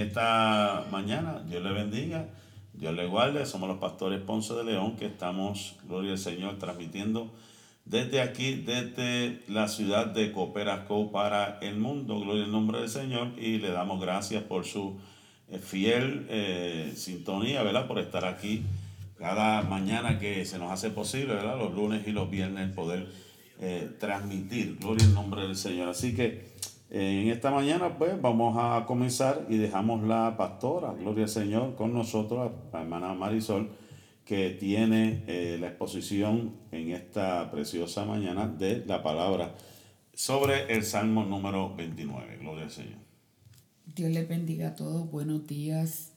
en esta mañana. Dios le bendiga, Dios le guarde. Somos los pastores Ponce de León que estamos, gloria al Señor, transmitiendo desde aquí, desde la ciudad de Cooperasco para el mundo. Gloria al nombre del Señor y le damos gracias por su eh, fiel eh, sintonía, ¿verdad? Por estar aquí cada mañana que se nos hace posible, ¿verdad? Los lunes y los viernes poder eh, transmitir. Gloria al nombre del Señor. Así que en esta mañana, pues vamos a comenzar y dejamos la pastora, Gloria al Señor, con nosotros, la hermana Marisol, que tiene eh, la exposición en esta preciosa mañana de la palabra sobre el Salmo número 29. Gloria al Señor. Dios les bendiga a todos. Buenos días.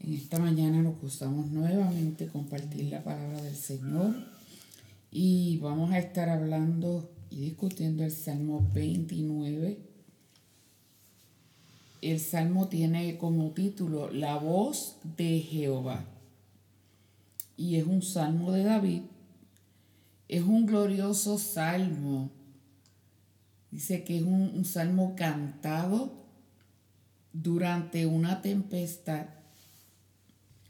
En esta mañana nos gustamos nuevamente compartir la palabra del Señor y vamos a estar hablando y discutiendo el Salmo 29. El Salmo tiene como título La voz de Jehová. Y es un salmo de David. Es un glorioso salmo. Dice que es un, un salmo cantado durante una tempestad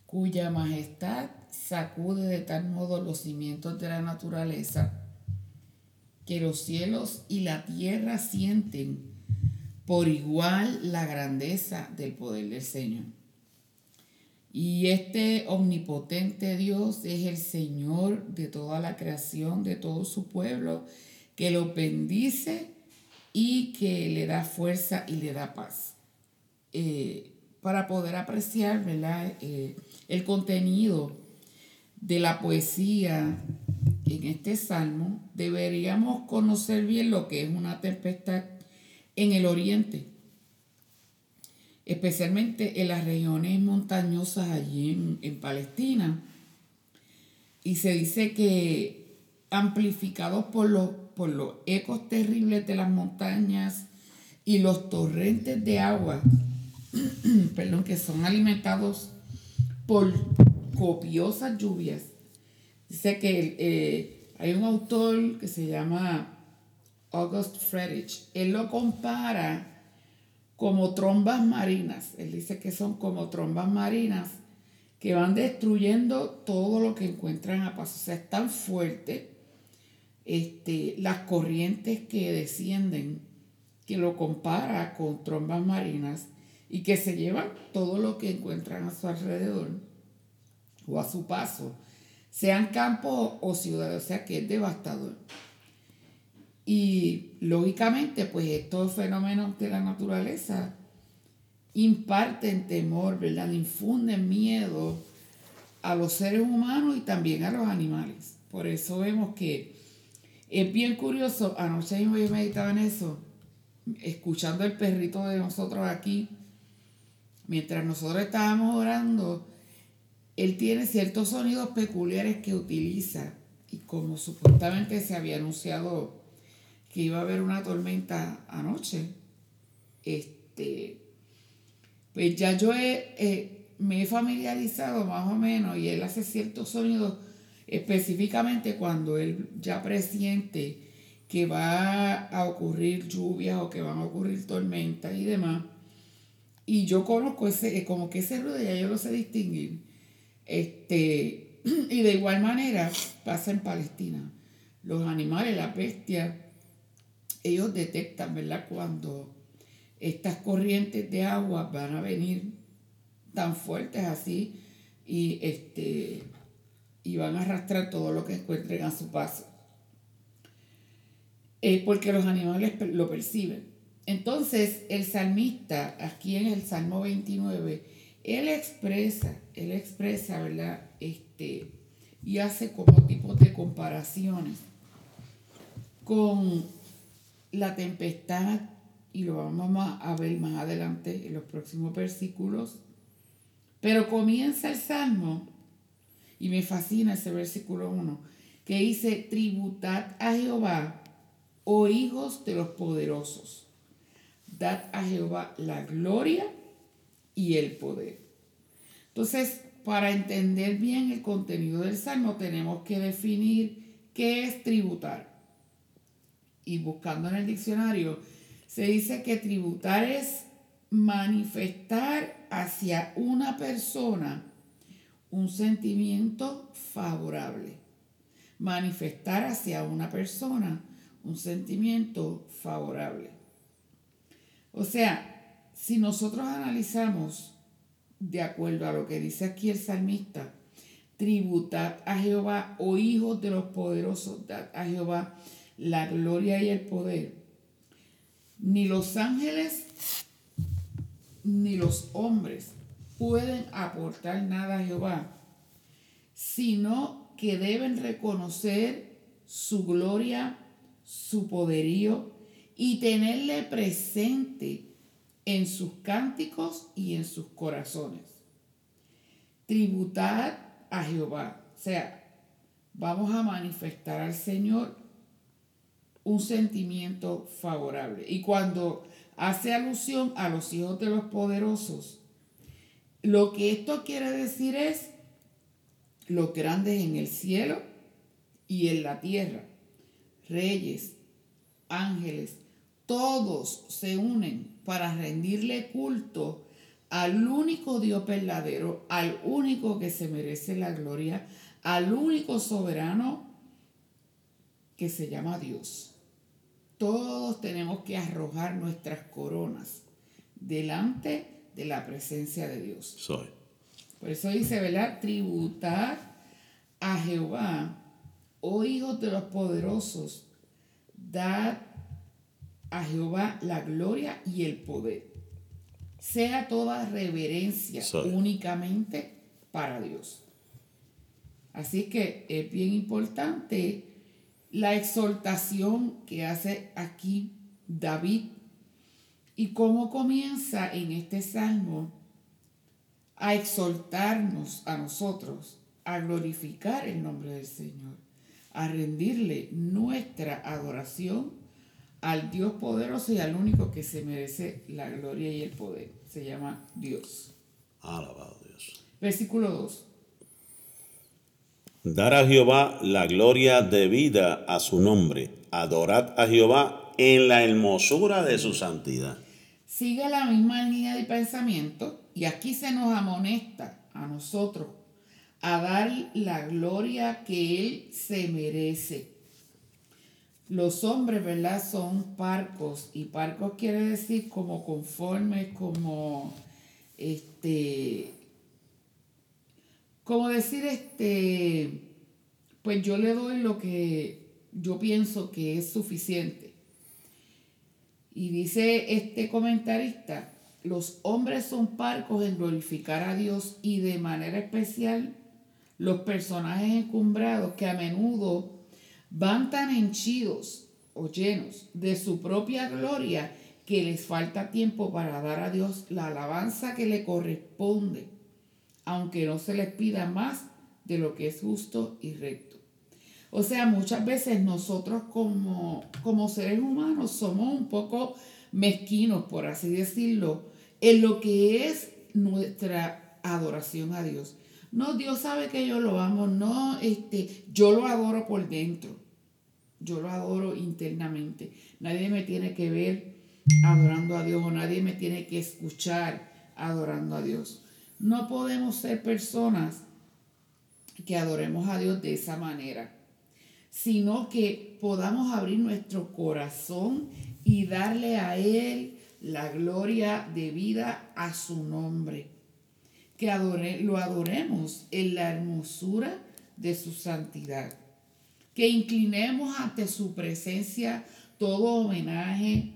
cuya majestad sacude de tal modo los cimientos de la naturaleza que los cielos y la tierra sienten por igual la grandeza del poder del Señor. Y este omnipotente Dios es el Señor de toda la creación, de todo su pueblo, que lo bendice y que le da fuerza y le da paz. Eh, para poder apreciar eh, el contenido de la poesía en este salmo, deberíamos conocer bien lo que es una tempestad en el oriente, especialmente en las regiones montañosas allí en, en Palestina. Y se dice que amplificados por los, por los ecos terribles de las montañas y los torrentes de agua, perdón, que son alimentados por copiosas lluvias, Dice que eh, hay un autor que se llama August Friedrich. Él lo compara como trombas marinas. Él dice que son como trombas marinas que van destruyendo todo lo que encuentran a paso. O sea, es tan fuerte este, las corrientes que descienden que lo compara con trombas marinas y que se llevan todo lo que encuentran a su alrededor o a su paso sean campos o ciudades, o sea que es devastador. Y lógicamente, pues estos fenómenos de la naturaleza imparten temor, ¿verdad? Infunden miedo a los seres humanos y también a los animales. Por eso vemos que es bien curioso, anoche mismo yo meditaba en eso, escuchando el perrito de nosotros aquí, mientras nosotros estábamos orando, él tiene ciertos sonidos peculiares que utiliza y como supuestamente se había anunciado que iba a haber una tormenta anoche, este, pues ya yo me he familiarizado más o menos y él hace ciertos sonidos específicamente cuando él ya presiente que va a ocurrir lluvias o que van a ocurrir tormentas y demás. Y yo conozco ese, como que ese ruido ya yo lo sé distinguir. Este, y de igual manera pasa en Palestina. Los animales, la bestia, ellos detectan, ¿verdad? Cuando estas corrientes de agua van a venir tan fuertes así y, este, y van a arrastrar todo lo que encuentren a su paso. Eh, porque los animales lo perciben. Entonces, el salmista, aquí en el Salmo 29, él expresa, él expresa, ¿verdad? Este, y hace como tipos de comparaciones con la tempestad, y lo vamos a ver más adelante en los próximos versículos. Pero comienza el salmo, y me fascina ese versículo 1, que dice, tributad a Jehová, oh hijos de los poderosos, dad a Jehová la gloria y el poder. Entonces, para entender bien el contenido del salmo, tenemos que definir qué es tributar. Y buscando en el diccionario, se dice que tributar es manifestar hacia una persona un sentimiento favorable. Manifestar hacia una persona un sentimiento favorable. O sea, si nosotros analizamos de acuerdo a lo que dice aquí el salmista, tributad a Jehová, oh hijos de los poderosos, dad a Jehová la gloria y el poder. Ni los ángeles ni los hombres pueden aportar nada a Jehová, sino que deben reconocer su gloria, su poderío y tenerle presente en sus cánticos y en sus corazones. Tributad a Jehová, o sea, vamos a manifestar al Señor un sentimiento favorable. Y cuando hace alusión a los hijos de los poderosos, lo que esto quiere decir es los grandes en el cielo y en la tierra, reyes, ángeles, todos se unen para rendirle culto al único Dios verdadero, al único que se merece la gloria, al único soberano que se llama Dios. Todos tenemos que arrojar nuestras coronas delante de la presencia de Dios. Soy. Por eso dice, ¿verdad? Tributar a Jehová, oh hijos de los poderosos, dad a Jehová la gloria y el poder. Sea toda reverencia únicamente para Dios. Así que es bien importante la exhortación que hace aquí David y cómo comienza en este salmo a exhortarnos a nosotros a glorificar el nombre del Señor, a rendirle nuestra adoración al Dios poderoso y al único que se merece la gloria y el poder. Se llama Dios. Alabado Dios. Versículo 2. Dar a Jehová la gloria debida a su nombre. Adorad a Jehová en la hermosura de su santidad. Sigue la misma línea de pensamiento y aquí se nos amonesta a nosotros a dar la gloria que Él se merece los hombres, ¿verdad? Son parcos y parcos quiere decir como conformes, como este, como decir este, pues yo le doy lo que yo pienso que es suficiente. Y dice este comentarista, los hombres son parcos en glorificar a Dios y de manera especial los personajes encumbrados que a menudo van tan henchidos o llenos de su propia gloria que les falta tiempo para dar a Dios la alabanza que le corresponde, aunque no se les pida más de lo que es justo y recto. O sea, muchas veces nosotros como, como seres humanos somos un poco mezquinos, por así decirlo, en lo que es nuestra adoración a Dios. No, Dios sabe que yo lo amo, no, este, yo lo adoro por dentro. Yo lo adoro internamente. Nadie me tiene que ver adorando a Dios o nadie me tiene que escuchar adorando a Dios. No podemos ser personas que adoremos a Dios de esa manera, sino que podamos abrir nuestro corazón y darle a Él la gloria de vida a su nombre. Que adore, lo adoremos en la hermosura de su santidad que inclinemos ante su presencia todo homenaje,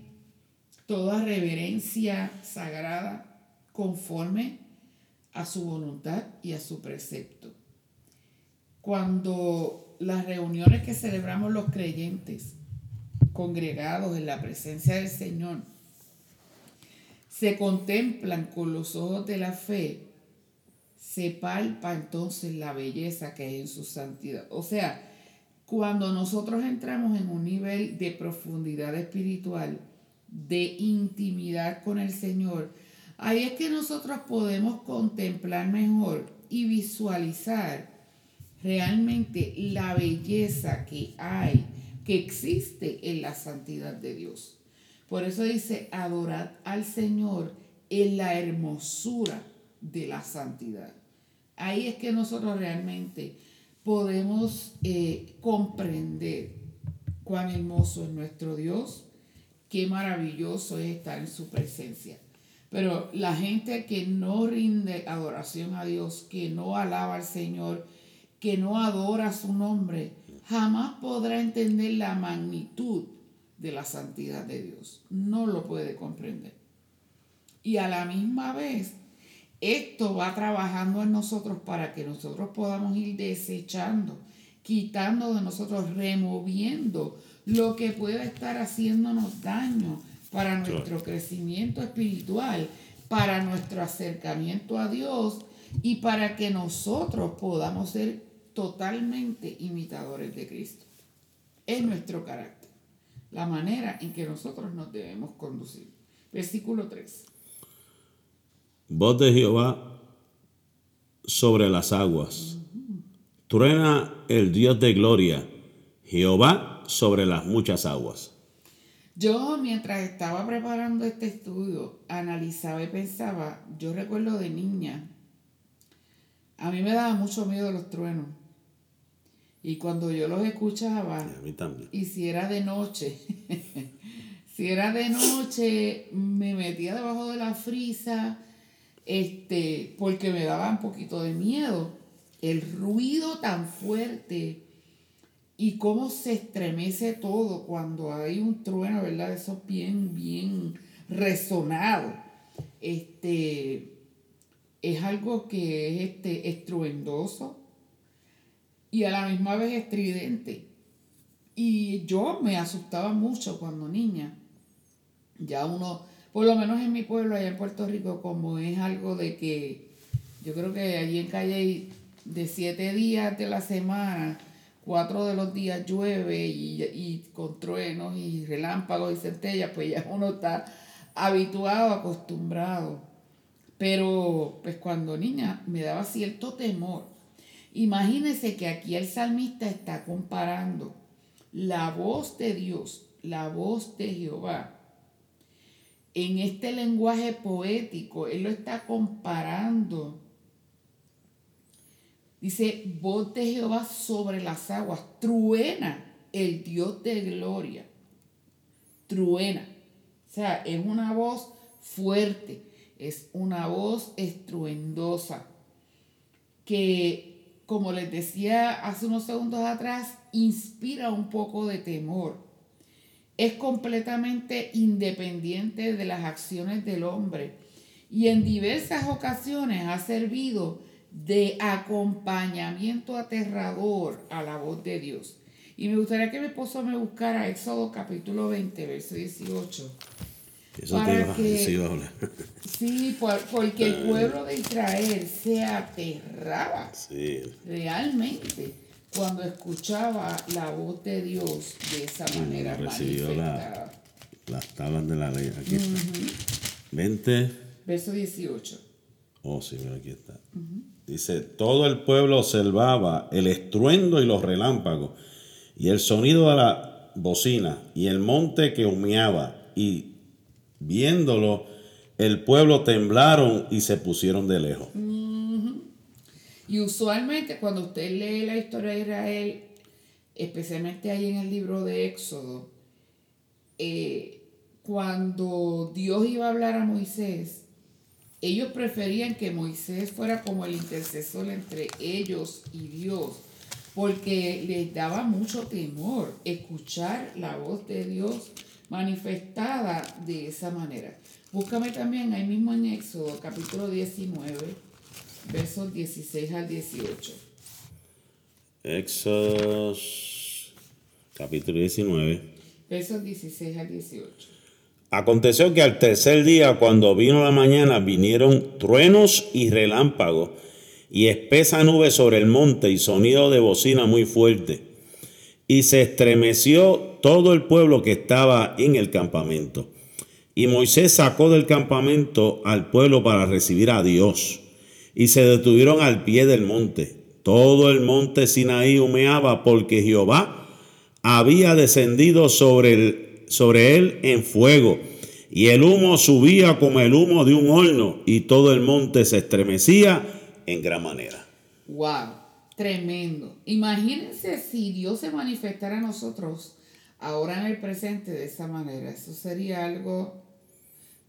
toda reverencia sagrada conforme a su voluntad y a su precepto. Cuando las reuniones que celebramos los creyentes congregados en la presencia del Señor se contemplan con los ojos de la fe, se palpa entonces la belleza que hay en su santidad. O sea, cuando nosotros entramos en un nivel de profundidad espiritual, de intimidad con el Señor, ahí es que nosotros podemos contemplar mejor y visualizar realmente la belleza que hay, que existe en la santidad de Dios. Por eso dice, adorad al Señor en la hermosura de la santidad. Ahí es que nosotros realmente podemos eh, comprender cuán hermoso es nuestro Dios, qué maravilloso es estar en su presencia. Pero la gente que no rinde adoración a Dios, que no alaba al Señor, que no adora su nombre, jamás podrá entender la magnitud de la santidad de Dios. No lo puede comprender. Y a la misma vez, esto va trabajando en nosotros para que nosotros podamos ir desechando, quitando de nosotros, removiendo lo que pueda estar haciéndonos daño para nuestro crecimiento espiritual, para nuestro acercamiento a Dios y para que nosotros podamos ser totalmente imitadores de Cristo. Es nuestro carácter, la manera en que nosotros nos debemos conducir. Versículo 3. Voz de Jehová sobre las aguas. Truena el Dios de gloria, Jehová sobre las muchas aguas. Yo mientras estaba preparando este estudio, analizaba y pensaba, yo recuerdo de niña, a mí me daba mucho miedo los truenos. Y cuando yo los escuchaba, y si era de noche, si era de noche, me metía debajo de la frisa, este, porque me daba un poquito de miedo. El ruido tan fuerte y cómo se estremece todo cuando hay un trueno, ¿verdad? Eso bien, bien resonado. Este, es algo que es este, estruendoso y a la misma vez estridente. Y yo me asustaba mucho cuando niña. Ya uno, por lo menos en mi pueblo, allá en Puerto Rico, como es algo de que yo creo que allí en Calle de siete días de la semana, cuatro de los días llueve y, y con truenos y relámpagos y centellas, pues ya uno está habituado, acostumbrado. Pero pues cuando niña me daba cierto temor Imagínense que aquí el salmista está comparando la voz de Dios, la voz de Jehová. En este lenguaje poético, él lo está comparando. Dice, voz de Jehová sobre las aguas, truena el Dios de gloria. Truena. O sea, es una voz fuerte, es una voz estruendosa que como les decía hace unos segundos atrás, inspira un poco de temor. Es completamente independiente de las acciones del hombre y en diversas ocasiones ha servido de acompañamiento aterrador a la voz de Dios. Y me gustaría que mi esposo me buscara Éxodo capítulo 20, verso 18. Eso para que, Sí, porque el pueblo de Israel se aterraba realmente cuando escuchaba la voz de Dios de esa manera. Recibió las tablas de la ley. Aquí 20. Verso 18. Oh, sí, mira, aquí está. Dice, todo el pueblo observaba el estruendo y los relámpagos, y el sonido de la bocina, y el monte que humeaba, y Viéndolo, el pueblo temblaron y se pusieron de lejos. Y usualmente cuando usted lee la historia de Israel, especialmente ahí en el libro de Éxodo, eh, cuando Dios iba a hablar a Moisés, ellos preferían que Moisés fuera como el intercesor entre ellos y Dios, porque les daba mucho temor escuchar la voz de Dios manifestada de esa manera. Búscame también ahí mismo en Éxodo capítulo 19, versos 16 al 18. Éxodo capítulo 19. Versos 16 al 18. Aconteció que al tercer día, cuando vino la mañana, vinieron truenos y relámpagos y espesa nube sobre el monte y sonido de bocina muy fuerte y se estremeció todo el pueblo que estaba en el campamento. Y Moisés sacó del campamento al pueblo para recibir a Dios. Y se detuvieron al pie del monte. Todo el monte Sinaí humeaba porque Jehová había descendido sobre, sobre él en fuego. y el humo subía como el humo de un horno, y todo el monte se estremecía en gran manera. ¡Wow! Tremendo. Imagínense si Dios se manifestara a nosotros ahora en el presente de esa manera. Eso sería algo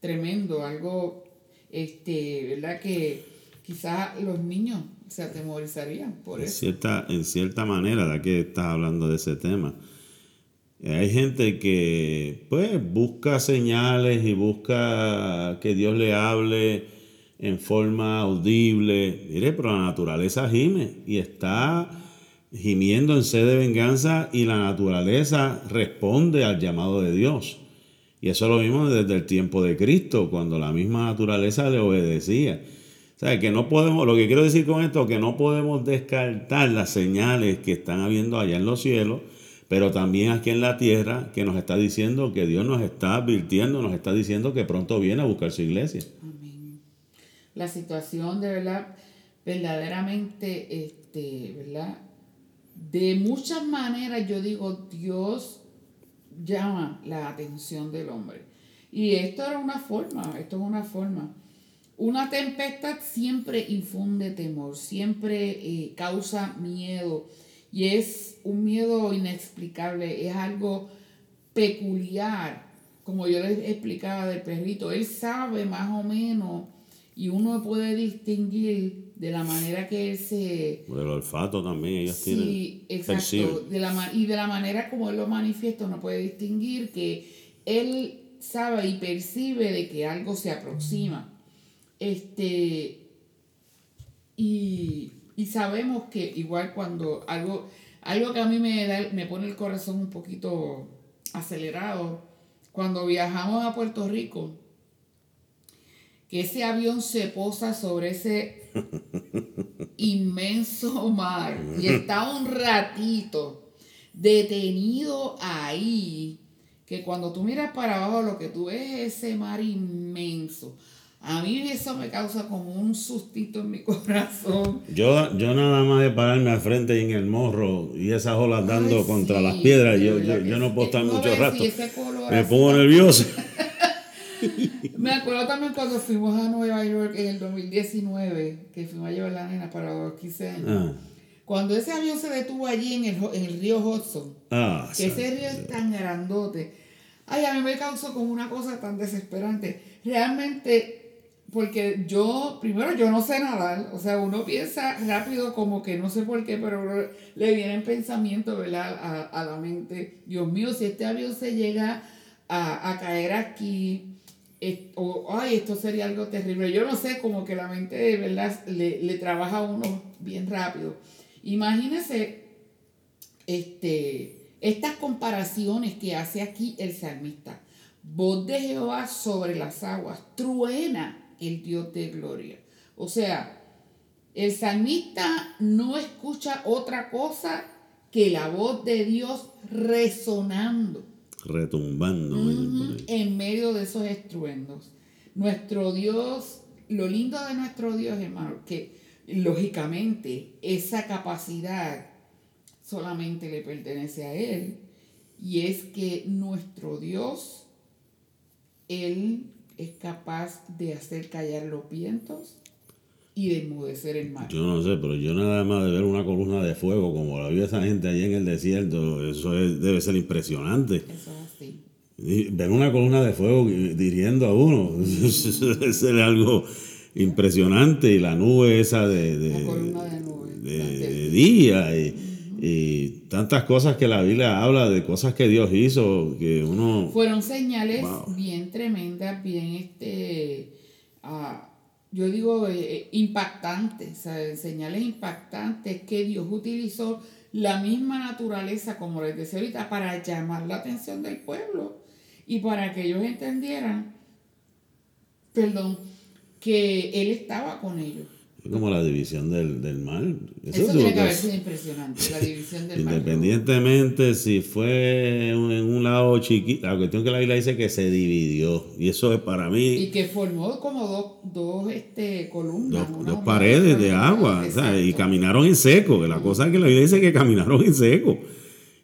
tremendo, algo, este, ¿verdad? Que quizás los niños se atemorizarían por en eso. Cierta, en cierta manera, ya que estás hablando de ese tema, hay gente que pues busca señales y busca que Dios le hable en forma audible. Mire, pero la naturaleza gime y está gimiendo en sed de venganza y la naturaleza responde al llamado de Dios. Y eso lo vimos desde el tiempo de Cristo, cuando la misma naturaleza le obedecía. O sea, que no podemos, lo que quiero decir con esto, que no podemos descartar las señales que están habiendo allá en los cielos, pero también aquí en la tierra, que nos está diciendo que Dios nos está advirtiendo, nos está diciendo que pronto viene a buscar su iglesia. Amén. La situación de verdad, verdaderamente, este, ¿verdad? De muchas maneras yo digo, Dios llama la atención del hombre. Y esto era una forma, esto es una forma. Una tempestad siempre infunde temor, siempre eh, causa miedo y es un miedo inexplicable, es algo peculiar, como yo les explicaba del perrito, él sabe más o menos y uno puede distinguir de la manera que él se... Por el olfato también, ellos tienen... Sí, exacto. De la, y de la manera como él lo manifiesta, uno puede distinguir que él sabe y percibe de que algo se aproxima. Este, y, y sabemos que igual cuando algo, algo que a mí me, da, me pone el corazón un poquito acelerado, cuando viajamos a Puerto Rico, que ese avión se posa sobre ese inmenso mar y está un ratito detenido ahí, que cuando tú miras para abajo lo que tú ves es ese mar inmenso. A mí eso me causa como un sustito en mi corazón. Yo, yo nada más de pararme al frente y en el morro y esas olas dando contra las piedras, yo, yo, yo, no puedo estar mucho rato. me pongo nervioso. Me acuerdo también cuando fuimos a Nueva York en el 2019, que fuimos a llevar la nena para los 15 años. Ah. Cuando ese avión se detuvo allí en el, en el río Hudson, ah, que ese río es tan grandote, ay, a mí me causó como una cosa tan desesperante. Realmente, porque yo, primero, yo no sé nadar, o sea, uno piensa rápido como que no sé por qué, pero le vienen pensamientos, ¿verdad? A, a la mente, Dios mío, si este avión se llega a, a caer aquí, o, ay, esto sería algo terrible. Yo no sé, como que la mente verdad le, le trabaja a uno bien rápido. Imagínese este, estas comparaciones que hace aquí el salmista. Voz de Jehová sobre las aguas, truena el Dios de gloria. O sea, el salmista no escucha otra cosa que la voz de Dios resonando retumbando. en medio de esos estruendos. Nuestro Dios, lo lindo de nuestro Dios, hermano, que lógicamente esa capacidad solamente le pertenece a Él. Y es que nuestro Dios, Él es capaz de hacer callar los vientos y de enmudecer el mar. Yo no sé, pero yo nada más de ver una columna de fuego como la vio esa gente allí en el desierto, eso debe ser impresionante. Eso es así. ver una columna de fuego dirigiendo a uno, eso debe ser algo impresionante y la nube esa de, de, de, día y, y, tantas cosas que la Biblia habla de cosas que Dios hizo que uno fueron señales bien tremendas bien este uh, yo digo, eh, eh, impactantes, señales impactantes que Dios utilizó la misma naturaleza, como les decía ahorita, para llamar la atención del pueblo y para que ellos entendieran, perdón, que Él estaba con ellos como la división del, del mal. Eso, tiene que haber sido impresionante, la división del mal. Independientemente si fue en un, lado chiquito, la cuestión que la Biblia dice que se dividió. Y eso es para mí. Y que formó como dos, dos este, columnas. Dos, paredes de agua. y caminaron en seco. La cosa es que la Biblia dice que caminaron en seco.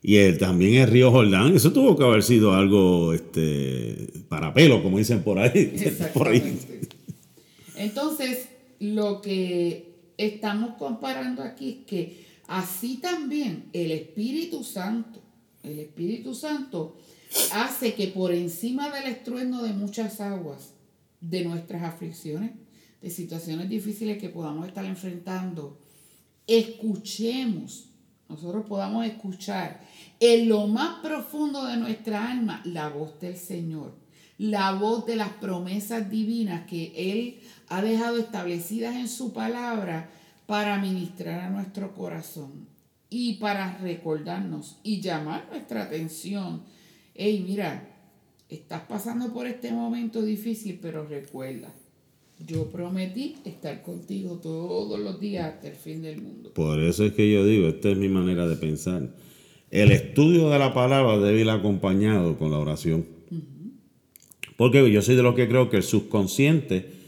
Y el, también el río Jordán, eso tuvo que haber sido algo este, para pelo, como dicen por ahí. Por ahí. Entonces, lo que estamos comparando aquí es que así también el Espíritu Santo, el Espíritu Santo hace que por encima del estruendo de muchas aguas, de nuestras aflicciones, de situaciones difíciles que podamos estar enfrentando, escuchemos, nosotros podamos escuchar en lo más profundo de nuestra alma la voz del Señor, la voz de las promesas divinas que Él ha dejado establecidas en su palabra para ministrar a nuestro corazón y para recordarnos y llamar nuestra atención. Hey, mira, estás pasando por este momento difícil, pero recuerda, yo prometí estar contigo todos los días hasta el fin del mundo. Por eso es que yo digo, esta es mi manera de pensar. El estudio de la palabra debe ir acompañado con la oración. Porque yo soy de los que creo que el subconsciente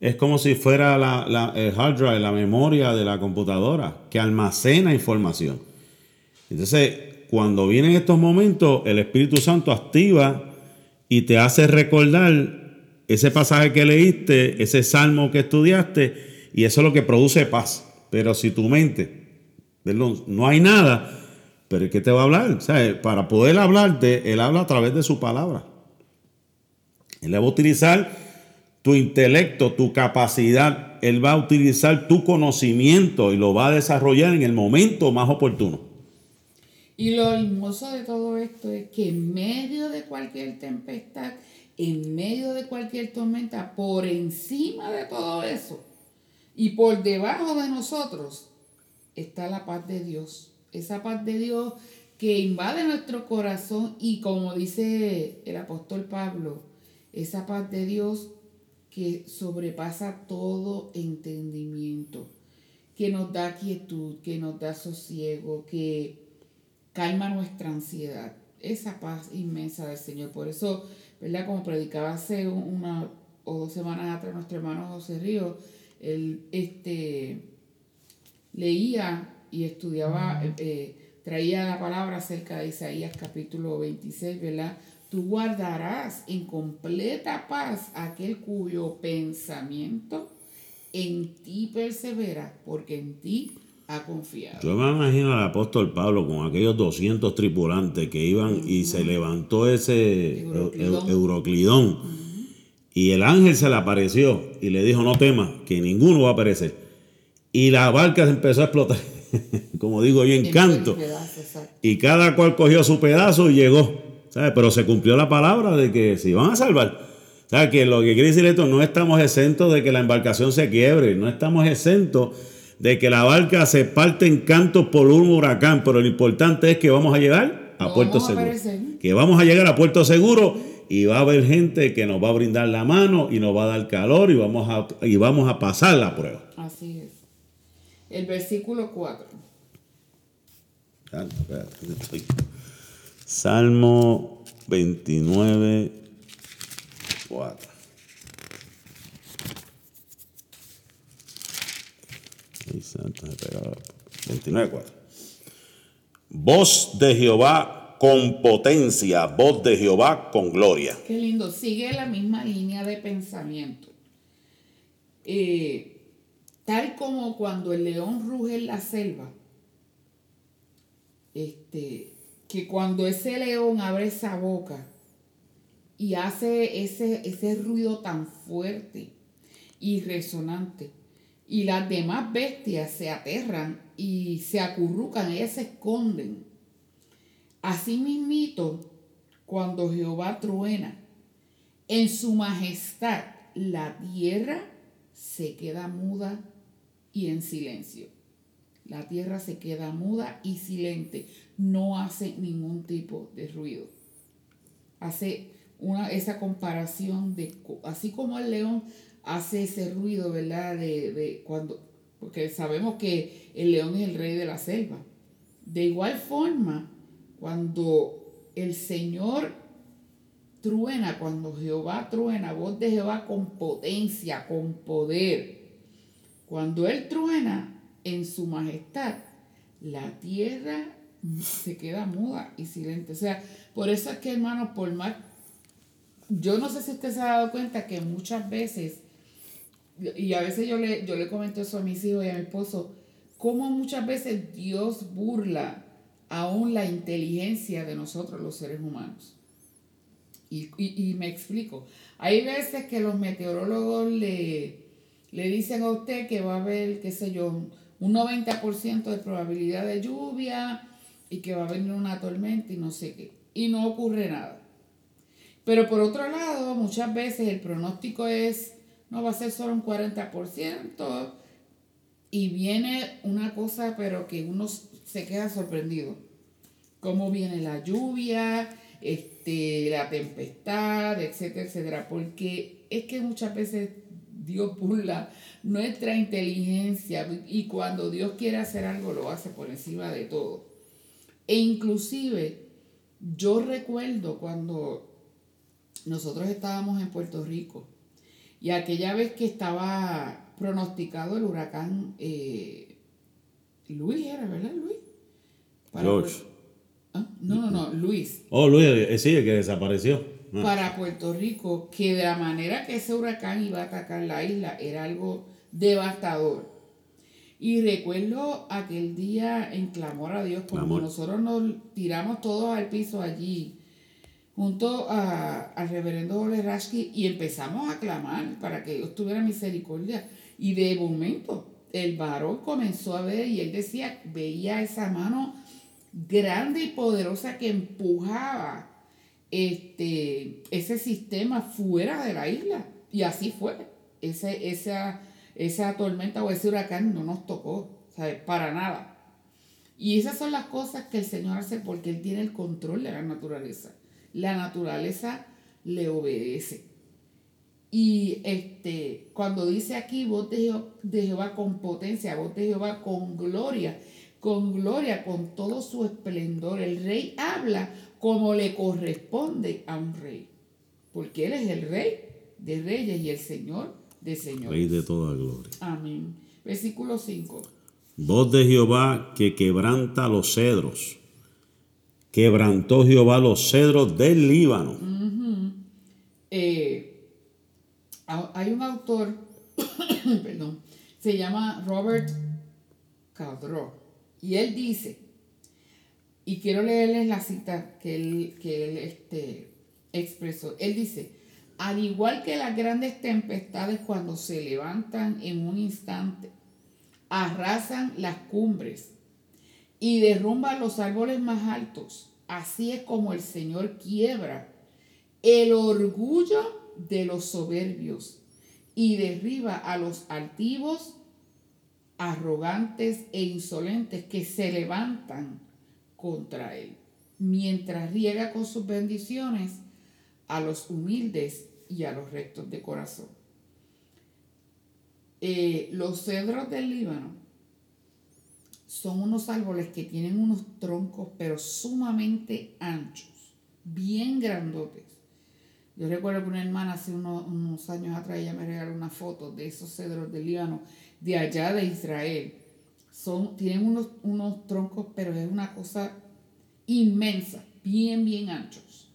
es como si fuera la, el hard drive, la memoria de la computadora, que almacena información. Entonces, cuando vienen estos momentos, el Espíritu Santo activa y te hace recordar ese pasaje que leíste, ese salmo que estudiaste, y eso es lo que produce paz. Pero si tu mente, perdón, no hay nada, pero ¿qué te va a hablar? O para poder hablarte, Él habla a través de su palabra. Él va a utilizar tu intelecto, tu capacidad, Él va a utilizar tu conocimiento y lo va a desarrollar en el momento más oportuno. Y lo hermoso de todo esto es que en medio de cualquier tempestad, en medio de cualquier tormenta, por encima de todo eso y por debajo de nosotros, está la paz de Dios. Esa paz de Dios que invade nuestro corazón y como dice el apóstol Pablo, esa paz de Dios que sobrepasa todo entendimiento, que nos da quietud, que nos da sosiego, que calma nuestra ansiedad. Esa paz inmensa del Señor. Por eso, ¿verdad? Como predicaba hace una o dos semanas atrás nuestro hermano José Río, él este, leía y estudiaba, eh, traía la palabra acerca de Isaías capítulo 26, ¿verdad? Tú guardarás en completa paz aquel cuyo pensamiento en ti persevera, porque en ti ha confiado. Yo me imagino al apóstol Pablo con aquellos 200 tripulantes que iban y se levantó ese Euroclidón. Y el ángel se le apareció y le dijo, no temas, que ninguno va a perecer. Y la barca se empezó a explotar, como digo yo, en canto. Y cada cual cogió su pedazo y llegó. Pero se cumplió la palabra de que se iban a salvar. ¿Sabes? Que lo que quiere decir esto, no estamos exentos de que la embarcación se quiebre, no estamos exentos de que la barca se parte en cantos por un huracán, pero lo importante es que vamos a llegar a puerto seguro. que vamos a llegar a puerto seguro y va a haber gente que nos va a brindar la mano y nos va a dar calor y vamos a, y vamos a pasar la prueba. Así es. El versículo 4. Salmo 29, 4. Santos 29, 4. Voz de Jehová con potencia, voz de Jehová con gloria. Qué lindo, sigue la misma línea de pensamiento. Eh, tal como cuando el león ruge en la selva, este, que cuando ese león abre esa boca y hace ese, ese ruido tan fuerte y resonante, y las demás bestias se aterran y se acurrucan, ellas se esconden. Así mismito, cuando Jehová truena, en su majestad la tierra se queda muda y en silencio. La tierra se queda muda y silente, no hace ningún tipo de ruido. Hace una, esa comparación de, así como el león hace ese ruido, ¿verdad? De, de cuando, porque sabemos que el león es el rey de la selva. De igual forma, cuando el Señor truena, cuando Jehová truena, voz de Jehová con potencia, con poder, cuando Él truena, en su majestad, la tierra se queda muda y silente. O sea, por eso es que, hermano, por más... Yo no sé si usted se ha dado cuenta que muchas veces, y a veces yo le, yo le comento eso a mis hijos y a mi esposo, cómo muchas veces Dios burla aún la inteligencia de nosotros los seres humanos. Y, y, me explico. Hay veces que los meteorólogos le, le dicen a usted que va a haber, qué sé yo, un 90% de probabilidad de lluvia y que va a venir una tormenta y no sé qué. Y no ocurre nada. Pero por otro lado, muchas veces el pronóstico es, no va a ser solo un 40%, y viene una cosa, pero que uno se queda sorprendido. Cómo viene la lluvia, este, la tempestad, etcétera, etcétera. Porque es que muchas veces Dios burla nuestra inteligencia y cuando Dios quiere hacer algo lo hace por encima de todo. E inclusive yo recuerdo cuando nosotros estábamos en Puerto Rico y aquella vez que estaba pronosticado el huracán eh, Luis era, ¿verdad Luis? George. ¿Ah? No, no, no, Luis. Oh, Luis, eh, sí, el que desapareció. Ah. Para Puerto Rico, que de la manera que ese huracán iba a atacar la isla era algo devastador. Y recuerdo aquel día en clamor a Dios, cuando nosotros nos tiramos todos al piso allí, junto a, al reverendo Ole y empezamos a clamar para que Dios tuviera misericordia. Y de momento, el varón comenzó a ver y él decía, veía esa mano grande y poderosa que empujaba este, ese sistema fuera de la isla. Y así fue. Ese, esa, esa tormenta o ese huracán no nos tocó, ¿sabes? Para nada. Y esas son las cosas que el Señor hace porque Él tiene el control de la naturaleza. La naturaleza le obedece. Y este, cuando dice aquí, voz de Jehová, con potencia, voz de Jehová con gloria, con gloria, con todo su esplendor, el rey habla como le corresponde a un rey. Porque Él es el rey de reyes y el Señor de señores. Rey de toda gloria. Amén. Versículo 5. Voz de Jehová que quebranta los cedros. Quebrantó Jehová los cedros del Líbano. Eh, hay un autor, perdón, se llama Robert Cadro, y él dice, y quiero leerles la cita que él, que él este, expresó, él dice, al igual que las grandes tempestades cuando se levantan en un instante, arrasan las cumbres y derrumban los árboles más altos, así es como el Señor quiebra el orgullo de los soberbios y derriba a los altivos, arrogantes e insolentes que se levantan contra él, mientras riega con sus bendiciones a los humildes y a los rectos de corazón. Eh, los cedros del Líbano son unos árboles que tienen unos troncos pero sumamente anchos, bien grandotes. Yo recuerdo que una hermana hace unos, años atrás ella me regaló una foto de esos cedros del Líbano de allá de Israel. Son, tienen unos, unos troncos, pero es una cosa inmensa, bien, bien anchos.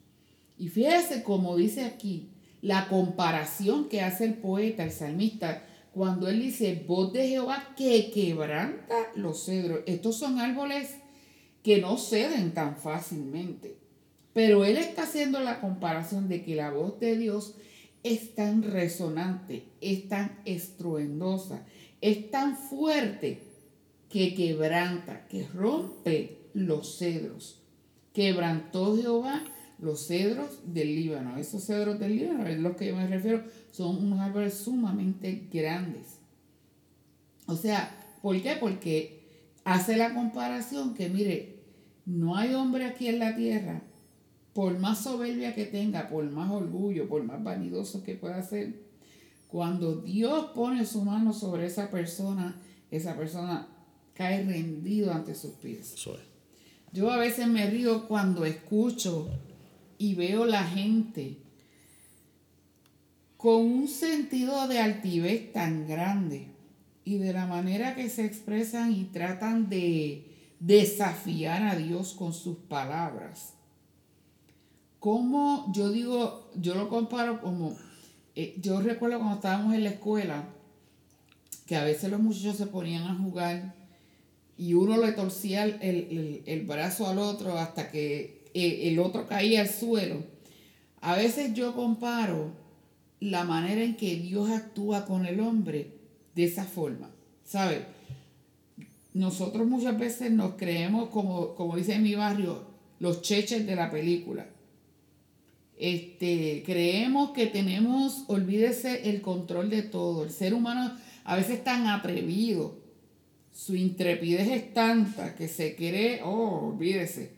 Y fíjese como dice aquí, la comparación que hace el poeta, el salmista, cuando él dice, voz de Jehová que quebranta los cedros. Estos son árboles que no ceden tan fácilmente. Pero él está haciendo la comparación de que la voz de Dios es tan resonante, es tan estruendosa, es tan fuerte que quebranta, que rompe los cedros. Quebrantó Jehová los cedros del Líbano. Esos cedros del Líbano, es los que yo me refiero, son unos árboles sumamente grandes. O sea, ¿por qué? Porque hace la comparación que, mire, no hay hombre aquí en la tierra, por más soberbia que tenga, por más orgullo, por más vanidoso que pueda ser, cuando Dios pone su mano sobre esa persona, esa persona cae rendido ante sus pies. Yo a veces me río cuando escucho y veo la gente con un sentido de altivez tan grande y de la manera que se expresan y tratan de desafiar a Dios con sus palabras. Como yo digo, yo lo comparo como, eh, yo recuerdo cuando estábamos en la escuela, que a veces los muchachos se ponían a jugar y uno le torcía el, brazo al otro hasta que el otro caía al suelo. A veces yo comparo la manera en que Dios actúa con el hombre de esa forma, ¿sabes? Nosotros muchas veces nos creemos, como, como dice en mi barrio, los cheches de la película. Este, creemos que tenemos, olvídese, el control de todo. El ser humano a veces es tan atrevido, su intrepidez es tanta que se cree, oh, olvídese.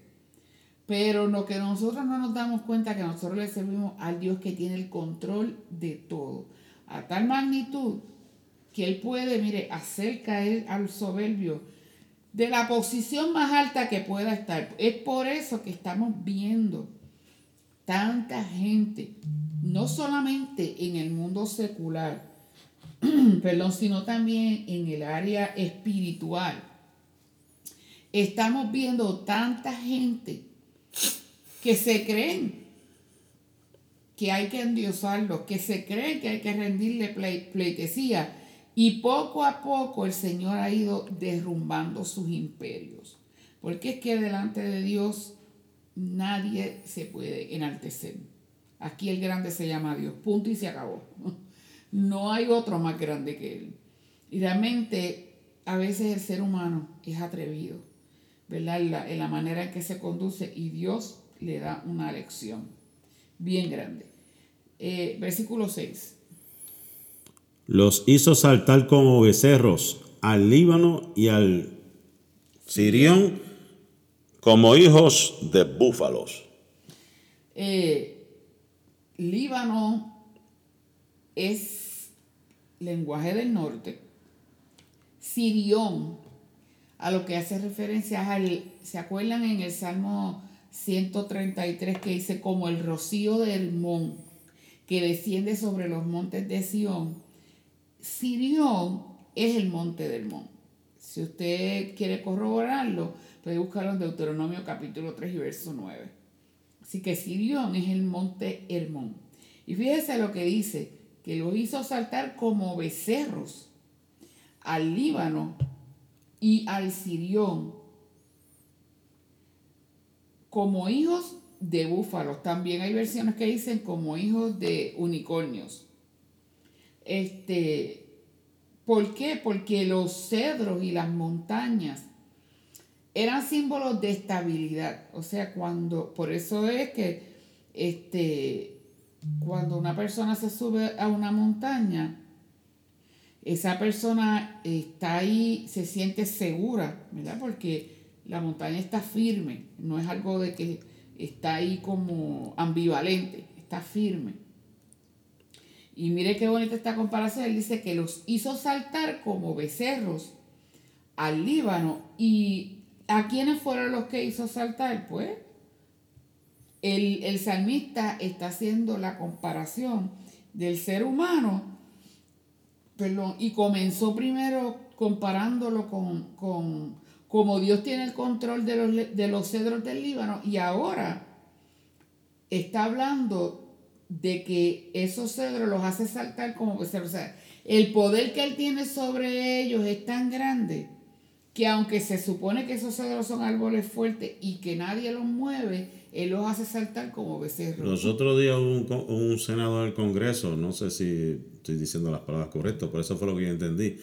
Pero lo que nosotros no nos damos cuenta que nosotros le servimos al Dios que tiene el control de todo. A tal magnitud que Él puede, mire, hacer caer al soberbio de la posición más alta que pueda estar. Es por eso que estamos viendo tanta gente, no solamente en el mundo secular, perdón, sino también en el área espiritual. Estamos viendo tanta gente que se creen que hay que endiosarlos, que se creen que hay que rendirle pleitesía. Y poco a poco el Señor ha ido derrumbando sus imperios. Porque es que delante de Dios nadie se puede enaltecer. Aquí el grande se llama Dios, punto y se acabó. No hay otro más grande que Él. Y realmente a veces el ser humano es atrevido, ¿verdad? En la, en la manera en que se conduce y Dios le da una lección bien grande. Eh, versículo 6. Los hizo saltar como becerros al Líbano y al Sirión como hijos de búfalos. Eh, Líbano es lenguaje del norte. Sirión, a lo que hace referencia al, ¿se acuerdan en el Salmo 133 que dice como el rocío de Hermón que desciende sobre los montes de Sión? Sirión es el monte del Hermón. Si usted quiere corroborarlo, Puede buscarlo en Deuteronomio capítulo 3 y verso 9. Así que Sirión es el monte Hermón. Y fíjese lo que dice, que los hizo saltar como becerros al Líbano y al Sirión como hijos de búfalos. También hay versiones que dicen como hijos de unicornios. Este, ¿Por qué? Porque los cedros y las montañas eran símbolos de estabilidad. O sea, cuando, por eso es que este, cuando una persona se sube a una montaña, esa persona está ahí, se siente segura, ¿verdad? Porque la montaña está firme, no es algo de que está ahí como ambivalente, está firme. Y mire qué bonita esta comparación, él dice que los hizo saltar como becerros al Líbano y ¿A quiénes fueron los que hizo saltar? Pues el, salmista está haciendo la comparación del ser humano, perdón, y comenzó primero comparándolo con, con como Dios tiene el control de los, de los cedros del Líbano, y ahora está hablando de que esos cedros los hace saltar como que se, o sea, el poder que él tiene sobre ellos es tan grande que aunque se supone que esos cedros son árboles fuertes y que nadie los mueve, él los hace saltar como becerros. Los otros días un, un senador del Congreso, no sé si estoy diciendo las palabras correctas, pero eso fue lo que yo entendí,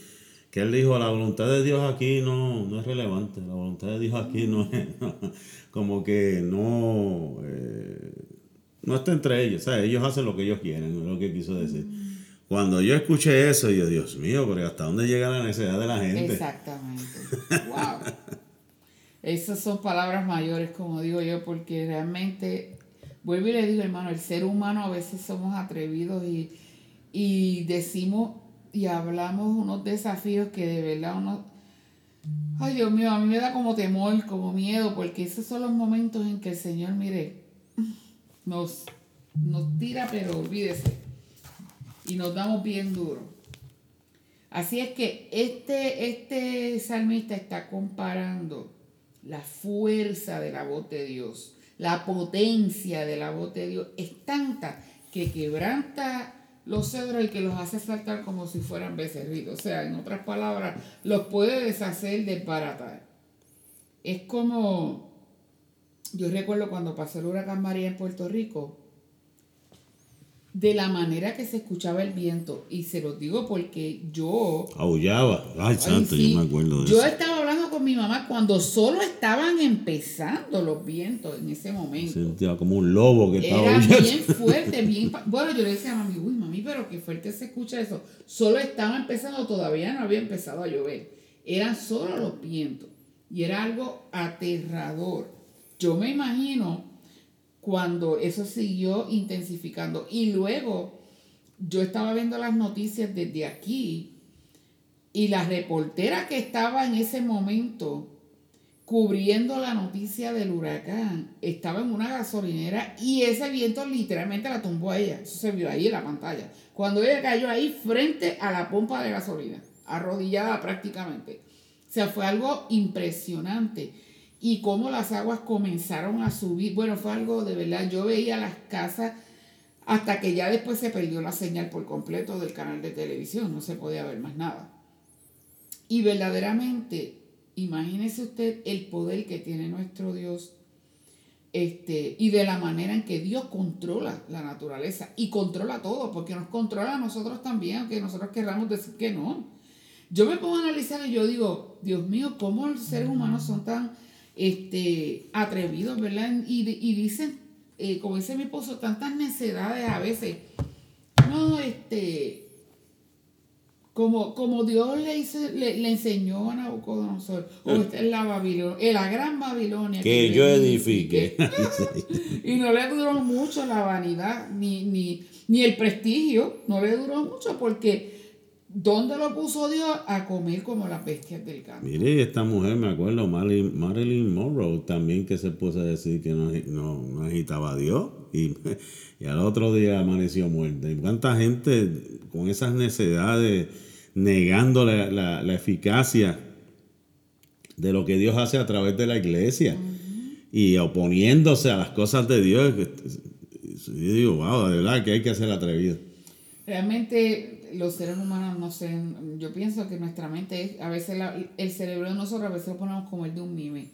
que él dijo, la voluntad de Dios aquí no, no es relevante, la voluntad de Dios aquí no es, como que no, eh, no está entre ellos, o sea, ellos hacen lo que ellos quieren, es lo que quiso decir. Cuando yo escuché eso, yo, Dios mío, pero ¿hasta dónde llega la necesidad de la gente? Exactamente. wow. Esas son palabras mayores, como digo yo, porque realmente, vuelvo y le digo, hermano, el ser humano a veces somos atrevidos y, y decimos y hablamos unos desafíos que de verdad uno... Ay, Dios mío, a mí me da como temor, como miedo, porque esos son los momentos en que el Señor, mire, nos, nos tira, pero olvídese y nos damos bien duro. Así es que este, este salmista está comparando la fuerza de la voz de Dios, la potencia de la voz de Dios es tanta que quebranta los cedros y que los hace saltar como si fueran becerritos. O sea, en otras palabras, los puede deshacer, desbaratar. Es como, yo recuerdo cuando pasó el huracán María en Puerto Rico, de la manera que se escuchaba el viento. Y se los digo porque yo... Aullaba. Ay, santo, yo me acuerdo de yo eso. estaba hablando con mi mamá cuando solo estaban empezando los vientos en ese momento. Sentía como un lobo que estaba Era aullando. bien fuerte, bien... Bueno, yo le decía a mami, uy, mami, pero qué fuerte se escucha eso. Solo estaba empezando, todavía no había empezado a llover. Eran solo los vientos. Y era algo aterrador. Yo me imagino cuando eso siguió intensificando. Y luego yo estaba viendo las noticias desde aquí y la reportera que estaba en ese momento cubriendo la noticia del huracán estaba en una gasolinera y ese viento literalmente la tumbó a ella. Eso se vio ahí en la pantalla. Cuando ella cayó ahí frente a la pompa de gasolina, arrodillada prácticamente. O sea, fue algo impresionante. Y cómo las aguas comenzaron a subir. Bueno, fue algo de verdad. Yo veía las casas hasta que ya después se perdió la señal por completo del canal de televisión. No se podía ver más nada. Y verdaderamente, imagínese usted el poder que tiene nuestro Dios este, y de la manera en que Dios controla la naturaleza y controla todo, porque nos controla a nosotros también, aunque nosotros querramos decir que no. Yo me pongo a analizar y yo digo, Dios mío, ¿cómo los seres humanos son tan este, atrevidos, verdad? Y, y dicen, eh, como dice mi esposo, tantas necedades a veces. No, este, como, como Dios le, hizo, le, le enseñó a Nabucodonosor, o esta es la Babilonia, eh, la gran Babilonia. Que yo edifique. y no le duró mucho la vanidad, ni, ni, ni el prestigio, no le duró mucho, porque ¿dónde lo puso Dios? A comer como las bestias del campo. Mire, esta mujer, me acuerdo, Marilyn, Marilyn Monroe, también que se puso a decir que no, no, no agitaba a Dios. Y, y al otro día amaneció muerta. Y cuánta gente con esas necesidades negando la, la, la eficacia de lo que Dios hace a través de la iglesia y oponiéndose a las cosas de Dios. Yo digo, wow, de verdad que hay que ser atrevido. Realmente los seres humanos, no sé, yo pienso que nuestra mente es, a veces la- el cerebro de nosotros a veces lo ponemos como el de un mime.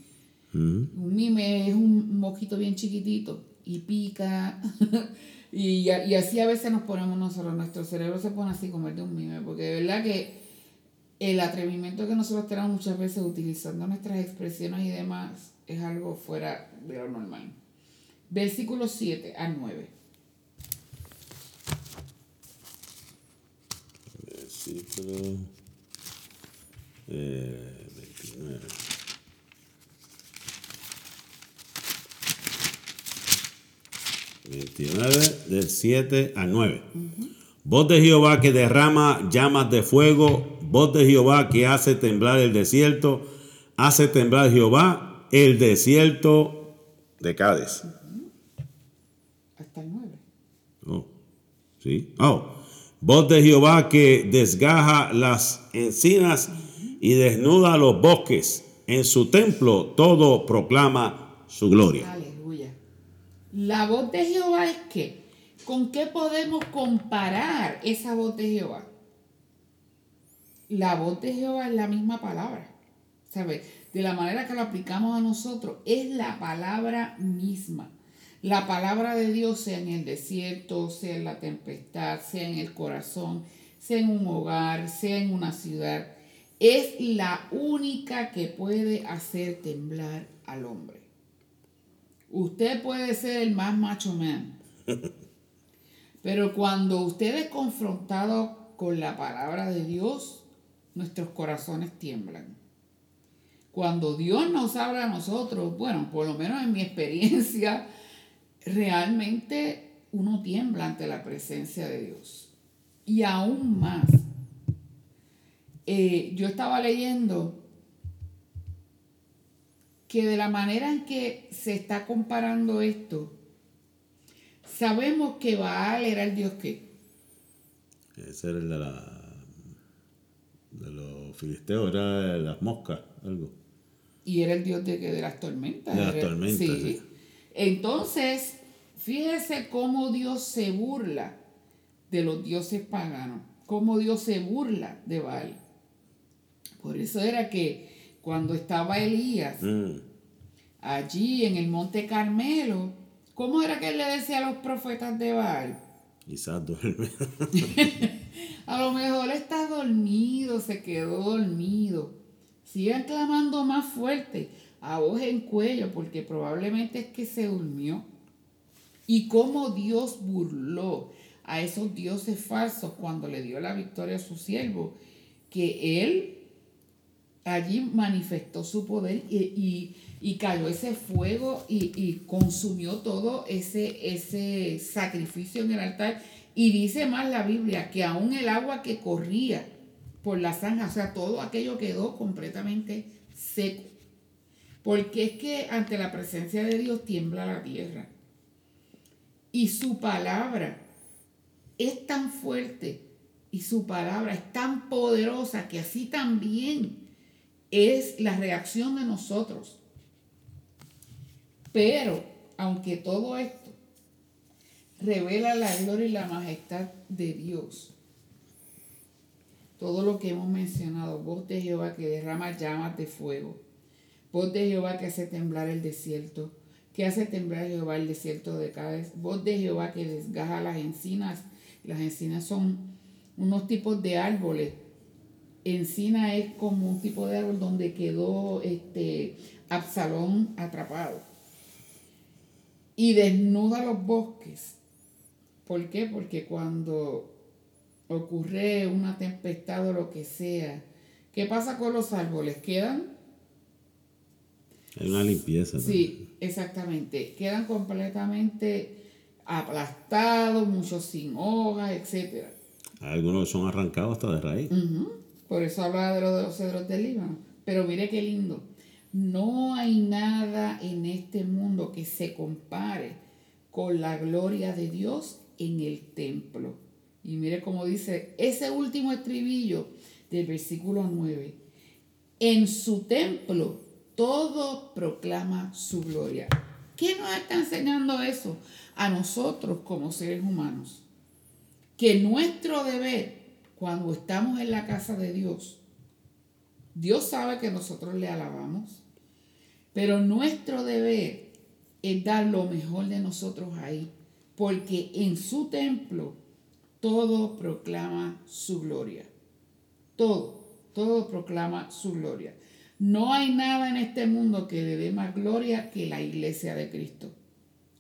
Mm. Un mime es un mosquito bien chiquitito y pica. y, y así a veces nos ponemos nosotros, nuestro cerebro se pone así como el de un mime, porque de verdad que el atrevimiento que nosotros tenemos muchas veces utilizando nuestras expresiones y demás es algo fuera de lo normal. Versículo 7 a 9. Versículo eh, 29. Veintinueve, del 7 al 9. Voz de Jehová que derrama llamas de fuego, voz de Jehová que hace temblar el desierto, hace temblar Jehová el desierto de Cádiz. Hasta el 9. Oh, sí. Oh, voz de Jehová que desgaja las encinas y desnuda los bosques. En su templo todo proclama su gloria. Aleluya. La voz de Jehová es que, ¿con qué podemos comparar esa voz de Jehová? La voz de Jehová es la misma palabra. ¿Sabes? De la manera que lo aplicamos a nosotros, es la palabra misma. La palabra de Dios, sea en el desierto, sea en la tempestad, sea en el corazón, sea en un hogar, sea en una ciudad, es la única que puede hacer temblar al hombre. Usted puede ser el más macho man, pero cuando usted es confrontado con la palabra de Dios, nuestros corazones tiemblan. Cuando Dios nos habla a nosotros, bueno, por lo menos en mi experiencia, realmente uno tiembla ante la presencia de Dios. Y aún más, eh, yo estaba leyendo que de la manera en que se está comparando esto, sabemos que Baal era el Dios que. Ese era el de la de los filisteos, era de las moscas, algo. Y era el dios de, de las tormentas. De las tormentas, sí. Entonces, fíjese cómo Dios se burla de los dioses paganos, cómo Dios se burla de Baal. Por eso era que cuando estaba Elías Mm. allí en el monte Carmelo, ¿cómo era que él le decía a los profetas de Baal? Quizás duerme. A lo mejor está dormido, se quedó dormido. Sigan clamando más fuerte, a voz en cuello, porque probablemente es que se durmió. Y cómo Dios burló a esos dioses falsos cuando le dio la victoria a su siervo, que él allí manifestó su poder y, y- y cayó ese fuego y, y consumió todo ese, ese sacrificio en el altar. Y dice más la Biblia que aún el agua que corría por la zanja, o sea, todo aquello quedó completamente seco. Porque es que ante la presencia de Dios tiembla la tierra. Y su palabra es tan fuerte y su palabra es tan poderosa que así también es la reacción de nosotros. Pero, aunque todo esto revela la gloria y la majestad de Dios, todo lo que hemos mencionado, voz de Jehová que derrama llamas de fuego, voz de Jehová que hace temblar el desierto, que hace temblar Jehová el desierto de Cádiz, voz de Jehová que desgaja las encinas, las encinas son unos tipos de árboles encina es como un tipo de árbol donde quedó este Absalón atrapado. Y desnuda los bosques. ¿Por qué? Porque cuando ocurre una tempestad o lo que sea, ¿qué pasa con los árboles? Quedan Hay una limpieza. ¿no? Sí, exactamente. Quedan completamente aplastados, muchos sin hojas. Hay algunos son arrancados hasta de raíz. Por eso hablaba de, lo de los cedros del Líbano. Pero mire qué lindo. No hay nada en este mundo que se compare con la gloria de Dios en el templo. Y mire cómo dice ese último estribillo del versículo 9. En su templo todo proclama su gloria. ¿Qué nos está enseñando eso a nosotros como seres humanos? Que nuestro deber cuando estamos en la casa de Dios, Dios sabe que nosotros le alabamos, pero nuestro deber es dar lo mejor de nosotros ahí, porque en su templo todo proclama su gloria. Todo, todo proclama su gloria. No hay nada en este mundo que le dé más gloria que la iglesia de Cristo.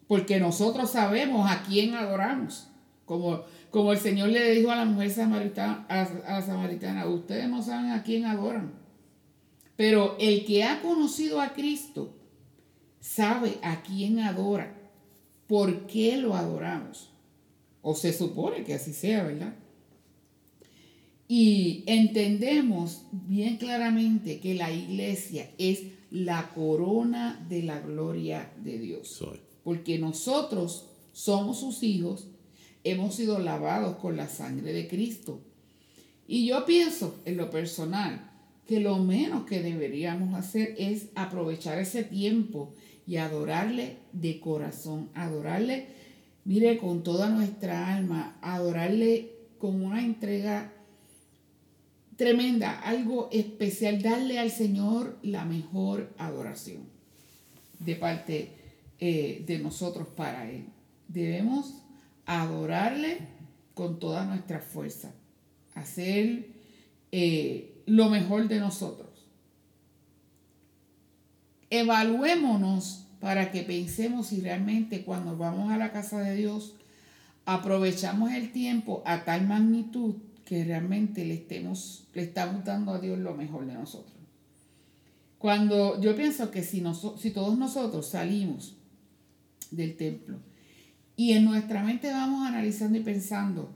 Porque nosotros sabemos a quién adoramos. Como, como el Señor le dijo a la mujer samaritana, a, la samaritana, ustedes no saben a quién adoran. Pero el que ha conocido a Cristo sabe a quién adora, por qué lo adoramos. O se supone que así sea, ¿verdad? Y entendemos bien claramente que la iglesia es la corona de la gloria de Dios. Soy. Porque nosotros somos sus hijos, hemos sido lavados con la sangre de Cristo. Y yo pienso, en lo personal, que lo menos que deberíamos hacer es aprovechar ese tiempo y adorarle de corazón, adorarle, mire, con toda nuestra alma, adorarle con una entrega tremenda, algo especial, darle al Señor la mejor adoración de parte eh, de nosotros para Él. Debemos adorarle con toda nuestra fuerza, hacer eh, lo mejor de nosotros. Evaluémonos para que pensemos si realmente cuando vamos a la casa de Dios aprovechamos el tiempo a tal magnitud que realmente le, estemos, le estamos dando a Dios lo mejor de nosotros. Cuando yo pienso que si, noso- si todos nosotros salimos del templo y en nuestra mente vamos analizando y pensando,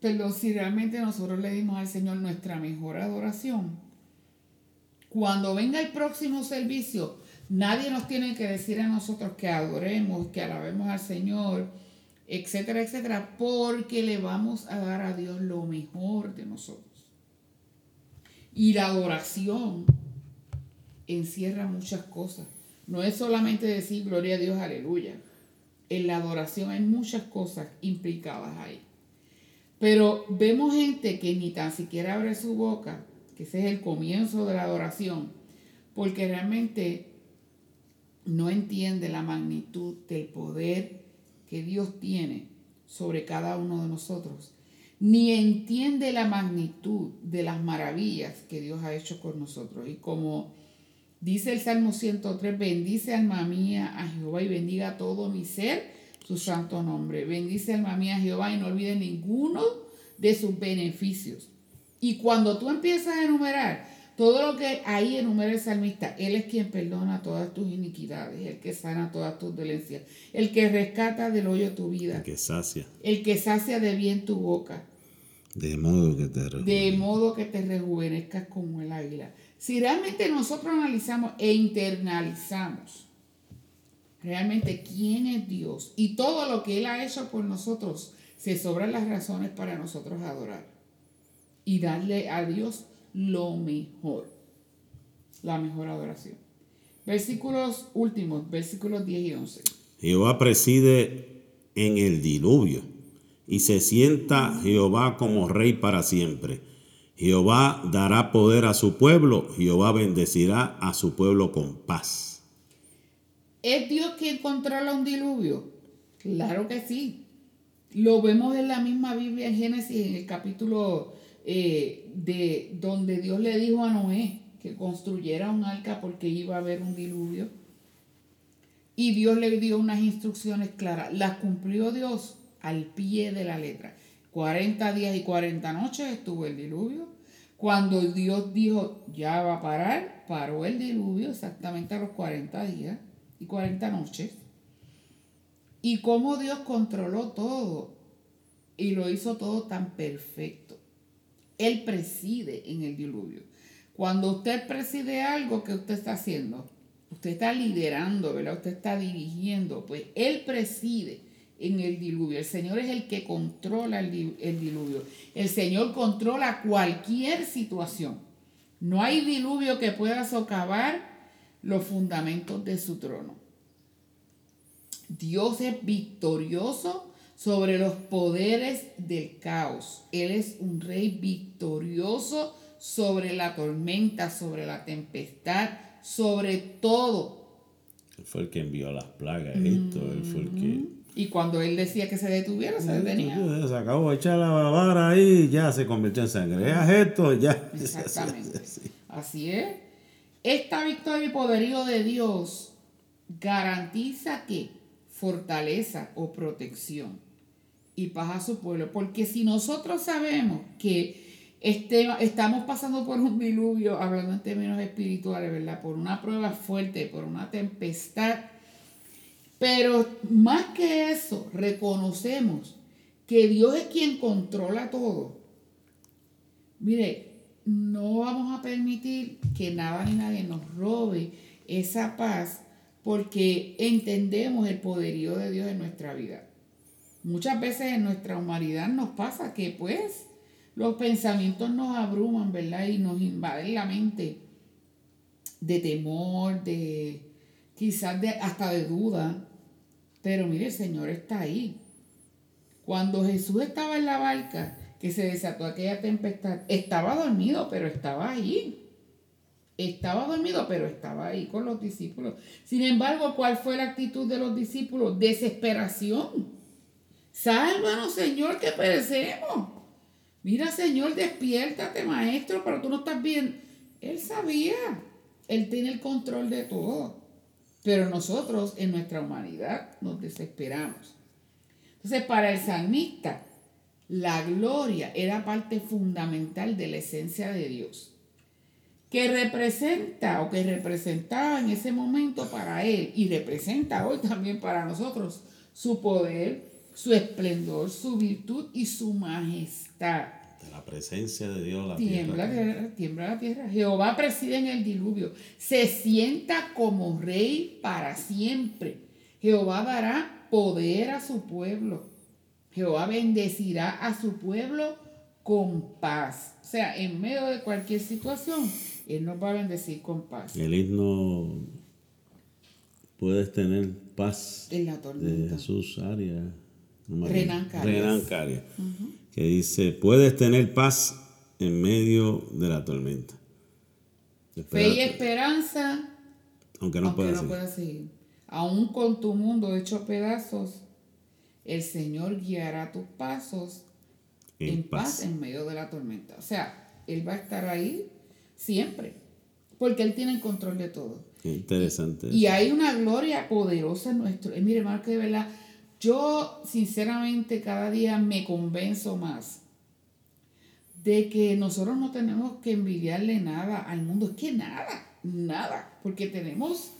pero si realmente nosotros le dimos al Señor nuestra mejor adoración, cuando venga el próximo servicio, nadie nos tiene que decir a nosotros que adoremos, que alabemos al Señor, etcétera, etcétera, porque le vamos a dar a Dios lo mejor de nosotros. Y la adoración encierra muchas cosas. No es solamente decir gloria a Dios, aleluya. En la adoración hay muchas cosas implicadas ahí. Pero vemos gente que ni tan siquiera abre su boca, que ese es el comienzo de la adoración, porque realmente no entiende la magnitud del poder que Dios tiene sobre cada uno de nosotros, ni entiende la magnitud de las maravillas que Dios ha hecho con nosotros. Y como dice el Salmo 103, bendice alma mía a Jehová y bendiga todo mi ser su santo nombre. Bendice alma mía a Jehová y no olvide ninguno de sus beneficios. Y cuando tú empiezas a enumerar todo lo que ahí enumera el salmista, Él es quien perdona todas tus iniquidades, el que sana todas tus dolencias, el que rescata del hoyo tu vida, El que sacia. el que sacia de bien tu boca, De modo que te de modo que te rejuvenezcas como el águila. Si realmente nosotros analizamos e internalizamos realmente quién es Dios y todo lo que Él ha hecho por nosotros, se sobran las razones para nosotros adorar y darle a Dios lo mejor, la mejor adoración. Versículos últimos, versículos 10 y 11. Jehová preside en el diluvio y se sienta Jehová como rey para siempre. Jehová dará poder a su pueblo, Jehová bendecirá a su pueblo con paz. ¿Es Dios quien controla un diluvio? Claro que sí. Lo vemos en la misma Biblia en Génesis, en el capítulo eh, de donde Dios le dijo a Noé que construyera un arca porque iba a haber un diluvio. Y Dios le dio unas instrucciones claras. Las cumplió Dios al pie de la letra. 40 días y 40 noches estuvo el diluvio. Cuando Dios dijo, ya va a parar, paró el diluvio exactamente a los 40 días y 40 noches. Y cómo Dios controló todo y lo hizo todo tan perfecto. Él preside en el diluvio. Cuando usted preside algo que usted está haciendo, usted está liderando, ¿verdad? Usted está dirigiendo, pues Él preside en el diluvio. El Señor es el que controla el, el diluvio. El Señor controla cualquier situación. No hay diluvio que pueda socavar los fundamentos de su trono. Dios es victorioso sobre los poderes del caos. Él es un rey victorioso sobre la tormenta, sobre la tempestad, sobre todo. Él fue el que envió las plagas Egipto, él fue el que... Y cuando él decía que se detuviera, se detenía. Se acabó de echar la vara ahí, ya se convirtió en sangre. Haz esto, ya. Exactamente. Así es. Esta victoria y poderío de Dios garantiza que fortaleza o protección y paz a su pueblo. Porque si nosotros sabemos que este, estamos pasando por un diluvio, hablando en términos espirituales, ¿verdad? Por una prueba fuerte, por una tempestad. Pero más que eso, reconocemos que Dios es quien controla todo. Mire, no vamos a permitir que nada ni nadie nos robe esa paz porque entendemos el poderío de Dios en nuestra vida. Muchas veces en nuestra humanidad nos pasa que pues los pensamientos nos abruman, ¿verdad? Y nos invaden la mente de temor, de quizás de, hasta de duda. Pero mire, el Señor está ahí. Cuando Jesús estaba en la barca, que se desató aquella tempestad, estaba dormido, pero estaba ahí. Estaba dormido, pero estaba ahí con los discípulos. Sin embargo, ¿cuál fue la actitud de los discípulos? Desesperación. Sálvanos, Señor, que perecemos. Mira, Señor, despiértate, maestro, pero tú no estás bien. Él sabía. Él tiene el control de todo. Pero nosotros, en nuestra humanidad, nos desesperamos. Entonces, para el salmista, la gloria era parte fundamental de la esencia de Dios, que representa o que representaba en ese momento para él y representa hoy también para nosotros su poder, su esplendor, su virtud y su majestad. De la presencia de Dios la Tiembla, tierra. tiembla la tierra. Jehová preside en el diluvio. Se sienta como rey para siempre. Jehová dará poder a su pueblo. Jehová bendecirá a su pueblo con paz. O sea, en medio de cualquier situación, Él nos va a bendecir con paz. El himno puedes tener paz En la de tormenta. Jesús Arias. No Renan. Carias. Renan Carias, Que dice, puedes tener paz en medio de la tormenta. Fe y Espérate, esperanza, aunque no aunque puedas no seguir. puedas seguir. Aún con tu mundo hecho pedazos, el Señor guiará tus pasos en, paz. en medio de la tormenta. O sea, Él va a estar ahí siempre, porque Él tiene el control de todo. Qué interesante. Y hay una gloria poderosa en nuestro. eh, mire, hermano, que de verdad, yo sinceramente cada día me convenzo más de que nosotros no tenemos que envidiarle nada al mundo. Es que nada, nada, porque tenemos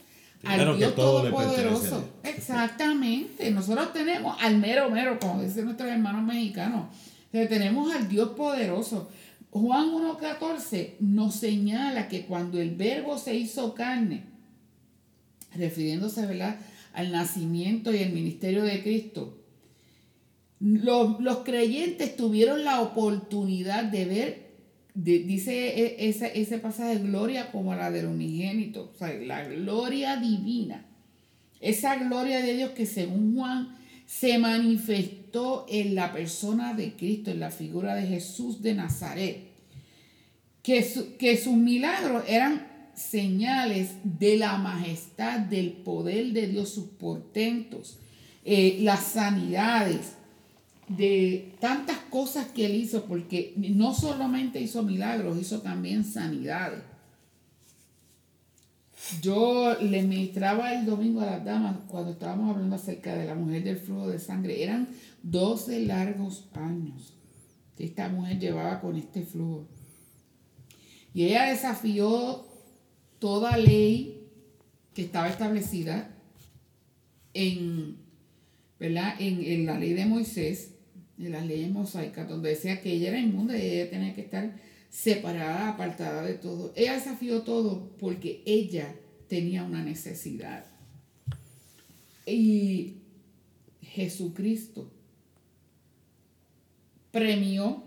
Primero al que Dios todo Todopoderoso. Exactamente. Nosotros tenemos al mero mero, como dicen nuestros hermanos mexicanos. O sea, tenemos al Dios poderoso. Juan 1.14 nos señala que cuando el verbo se hizo carne, refiriéndose ¿verdad? Al nacimiento y el ministerio de Cristo, los, los creyentes tuvieron la oportunidad de ver, dice e- ese, ese pasaje, gloria como la del unigénito, o sea, la gloria divina. Esa gloria de Dios que según Juan se manifestó en la persona de Cristo, en la figura de Jesús de Nazaret. Que, su- que sus milagros eran señales de la majestad, del poder de Dios, sus portentos, eh, las sanidades, de tantas cosas que él hizo, porque no solamente hizo milagros, hizo también sanidades. Yo le ministraba el domingo a las damas cuando estábamos hablando acerca de la mujer del flujo de sangre. Eran 12 largos años que esta mujer llevaba con este flujo. Y ella desafió toda ley que estaba establecida en, ¿verdad? en, la ley de Moisés, en las leyes mosaicas, donde decía que ella era inmunda y ella tenía que estar separada, apartada de todo. Ella desafió todo porque ella tenía una necesidad. Y Jesucristo premió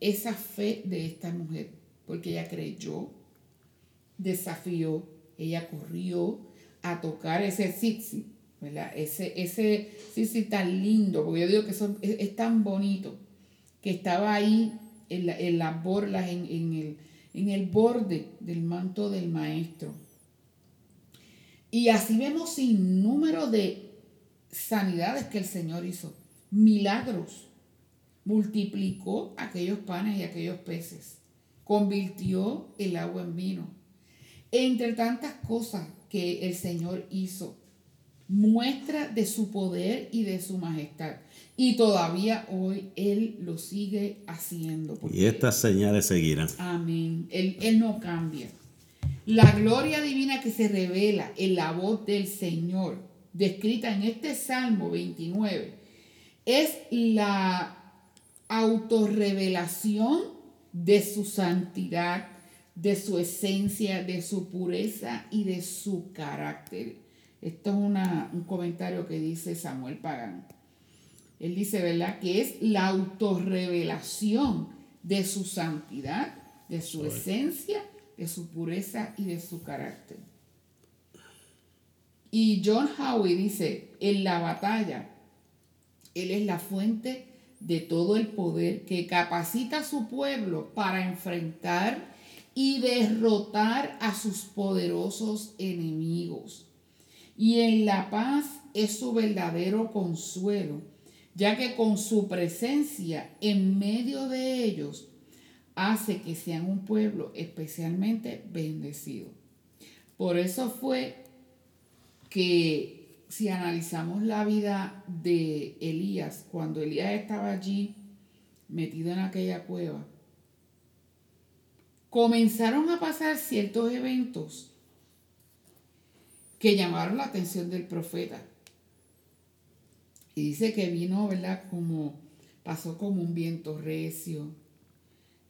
esa fe de esta mujer, porque ella creyó, desafió, ella corrió a tocar ese sitsi, ¿verdad? Ese, ese sitsi tan lindo, porque yo digo que es, tan bonito, que estaba ahí en las borlas, en, en el, en el borde del manto del maestro. Y así vemos sin número de sanidades que el Señor hizo, milagros. Multiplicó aquellos panes y aquellos peces, convirtió el agua en vino. Entre tantas cosas que el Señor hizo, muestra de su poder y de su majestad. Y todavía hoy Él lo sigue haciendo. Y estas señales seguirán. Amén. Él, él no cambia. La gloria divina que se revela en la voz del Señor, descrita en este Salmo 29, es la autorrevelación de su santidad, de su esencia, de su pureza y de su carácter. Esto es una- un comentario que dice Samuel Pagán. Él dice, ¿verdad? Que es la autorrevelación de su santidad, de su esencia, de su pureza y de su carácter. Y John Howe dice, en la batalla, Él es la fuente de todo el poder que capacita a su pueblo para enfrentar y derrotar a sus poderosos enemigos. Y en la paz es su verdadero consuelo, ya que con su presencia en medio de ellos hace que sean un pueblo especialmente bendecido. Por eso fue que si analizamos la vida de Elías, cuando Elías estaba allí metido en aquella cueva, comenzaron a pasar ciertos eventos que llamaron la atención del profeta. Y dice que vino, ¿verdad? Como pasó como un viento recio.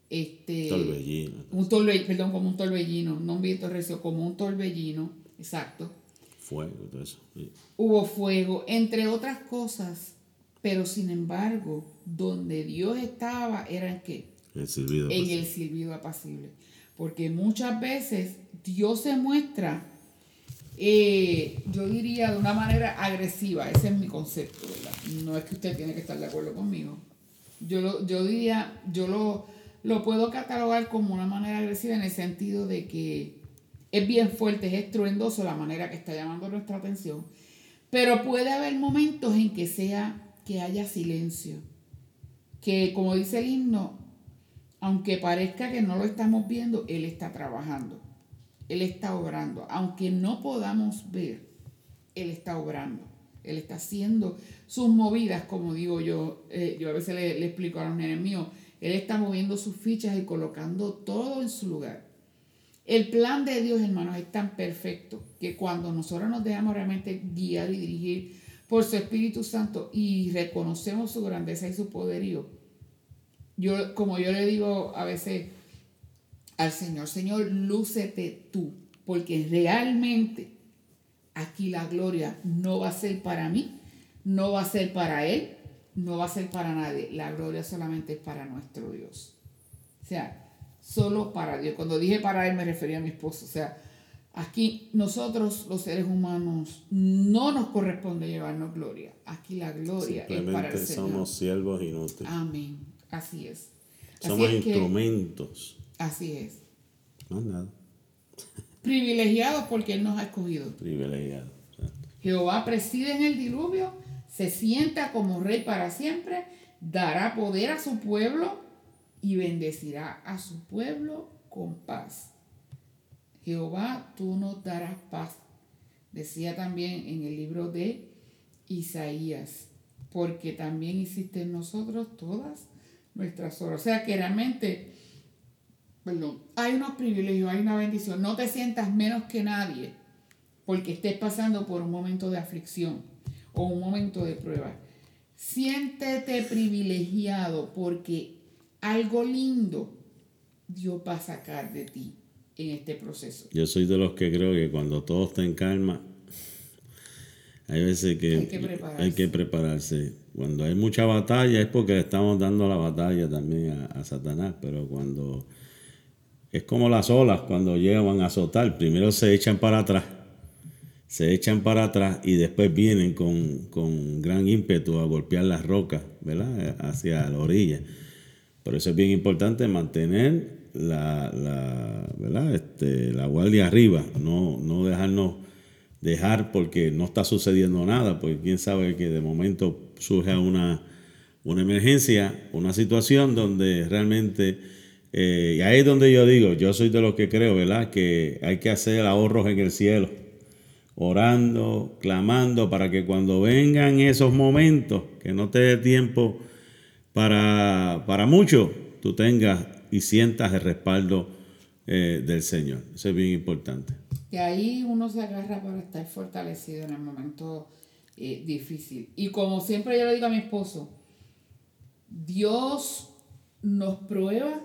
Este, Torbellino. un torbellino, perdón, como un torbellino, no un viento recio, como un torbellino, exacto. Fuego, todo eso. sí. Hubo fuego, entre otras cosas, pero sin embargo, donde Dios estaba era en qué? El silbido. en el silbido apacible. Porque muchas veces Dios se muestra, eh, yo diría, de una manera agresiva. Ese es mi concepto, ¿verdad? No es que usted tiene que estar de acuerdo conmigo. Yo, lo, yo diría, yo lo, lo puedo catalogar como una manera agresiva en el sentido de que es bien fuerte, es estruendoso la manera que está llamando nuestra atención. Pero puede haber momentos en que sea, que haya silencio. Que como dice el himno, aunque parezca que no lo estamos viendo, Él está trabajando. Él está obrando. Aunque no podamos ver, Él está obrando. Él está haciendo sus movidas, como digo yo. eh, yo a veces le, explico a los nenes míos. Él está moviendo sus fichas y colocando todo en su lugar. El plan de Dios, hermanos, es tan perfecto que cuando nosotros nos dejamos realmente guiar y dirigir por su Espíritu Santo y reconocemos su grandeza y su poderío, yo, como yo le digo a veces al Señor, Señor, lúcete tú, porque realmente aquí la gloria no va a ser para mí, no va a ser para Él, no va a ser para nadie. La gloria solamente es para nuestro Dios. O sea, solo para Dios. Cuando dije para Él me refería a mi esposo. O sea, aquí nosotros los seres humanos no nos corresponde llevarnos gloria. Aquí la gloria es para el Señor. somos siervos inútiles. Amén. Así es. Así somos es que- instrumentos. así es. Más nada. Privilegiados porque Él nos ha escogido. Privilegiado. O sea, Jehová preside en el diluvio, se sienta como rey para siempre, dará poder a su pueblo y bendecirá a su pueblo con paz. Jehová, tú nos darás paz. Decía también en el libro de Isaías, porque también hiciste en nosotros todas nuestras obras. O sea que realmente, perdón, hay unos privilegios, hay una bendición. No te sientas menos que nadie porque estés pasando por un momento de aflicción o un momento de prueba. Siéntete privilegiado porque algo lindo Dios va a sacar de ti en este proceso. Yo soy de los que creo que cuando todo está en calma, hay veces que Hay que prepararse. hay que prepararse. Cuando hay mucha batalla es porque le estamos dando la batalla también a, Satanás, pero cuando es como las olas cuando llegan a azotar, primero se echan para atrás, se echan para atrás y después vienen con, con gran ímpetu a golpear las rocas, ¿verdad? Hacia la orilla. Por eso es bien importante mantener la, la, ¿verdad? Este, la guardia arriba, no, no dejarnos dejar porque no está sucediendo nada, porque quién sabe que de momento surge una, una emergencia, una situación donde realmente, eh, y ahí es donde yo digo, yo soy de los que creo, ¿verdad? Que hay que hacer ahorros en el cielo, orando, clamando, para que cuando vengan esos momentos, que no te dé tiempo para, para mucho, tú tengas y sientas el respaldo eh, del Señor. Eso es bien importante. Y ahí uno se agarra para estar fortalecido en el momento eh, difícil. Y como siempre yo le digo a mi esposo, Dios nos prueba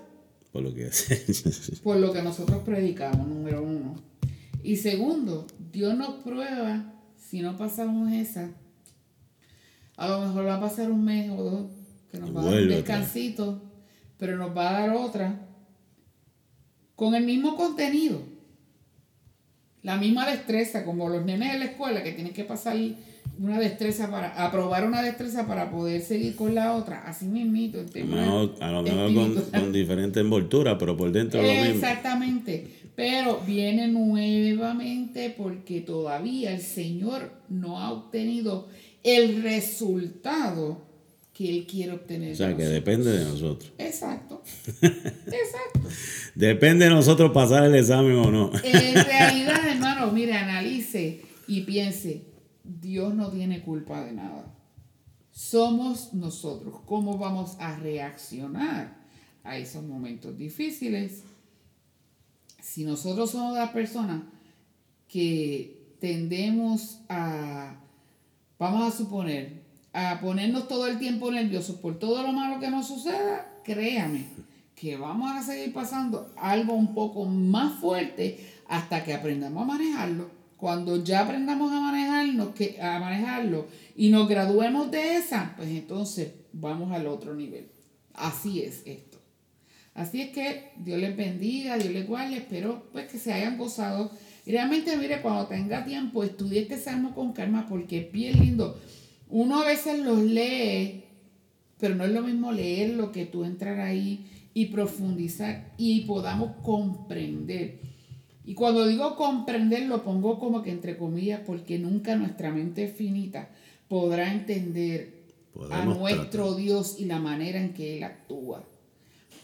Por lo que por lo que nosotros predicamos, número uno. Y segundo, Dios nos prueba si no pasamos esa. A lo mejor va a pasar un mes o dos, que nos Y va a dar un descansito, pero nos va a dar otra con el mismo contenido. La misma destreza, como los nenes de la escuela que tienen que pasar una destreza para aprobar una destreza para poder seguir con la otra, así mismito el tema mejor, a lo mejor con, con diferente envoltura, pero por dentro lo mismo. Exactamente. Pero viene nuevamente porque todavía el Señor no ha obtenido el resultado que Él quiere obtener. O sea, de que depende de nosotros. Exacto. Exacto. Depende de nosotros pasar el examen o no. En realidad, hermano, mire, analice y piense, Dios no tiene culpa de nada. Somos nosotros. ¿Cómo vamos a reaccionar a esos momentos difíciles? Si nosotros somos las personas que tendemos a, vamos a suponer, a ponernos todo el tiempo nerviosos por todo lo malo que nos suceda, créame que vamos a seguir pasando algo un poco más fuerte hasta que aprendamos a manejarlo. Cuando ya aprendamos a manejarnos, que, a manejarlo y nos graduemos de esa, pues entonces vamos al otro nivel. Así es esto. Así es que Dios les bendiga, Dios les guarde, espero pues que se hayan gozado. Y realmente, mire, cuando tenga tiempo, estudie este salmo con calma porque es bien lindo. Uno a veces los lee, pero no es lo mismo leerlo que tú entrar ahí y profundizar y podamos comprender. Y cuando digo comprender, lo pongo como que entre comillas, porque nunca nuestra mente finita podrá entender a nuestro Dios y la manera en que Él actúa.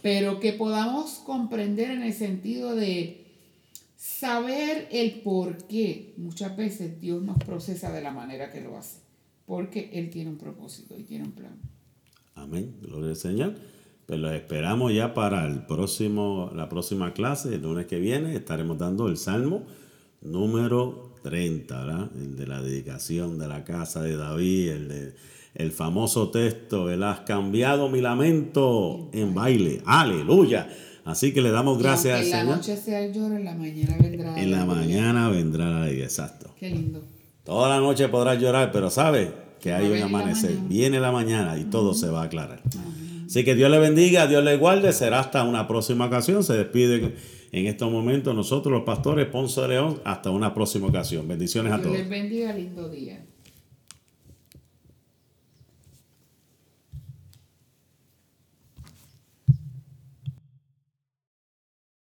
Pero que podamos comprender en el sentido de saber el por qué muchas veces Dios nos procesa de la manera que lo hace. Porque Él tiene un propósito y tiene un plan. Amén. Gloria al Señor. Pues los esperamos ya para el próximo, la próxima clase, el lunes que viene, estaremos dando el Salmo número 30, ¿verdad? El de la dedicación de la casa de David, el de el famoso texto, el has cambiado mi lamento en baile. Aleluya. Así que le damos gracias al Señor. En la noche sea el lloro, en la mañana vendrá. En la mañana vendrá la alegría, exacto. Qué lindo. Toda la noche podrás llorar, pero sabe que hay un amanecer. Viene la mañana y todo se va a aclarar. Así que Dios le bendiga, Dios le guarde. Será hasta una próxima ocasión. Se despide en estos momentos nosotros los pastores Ponce de León. Hasta una próxima ocasión. Bendiciones a todos. Dios les bendiga, lindo día.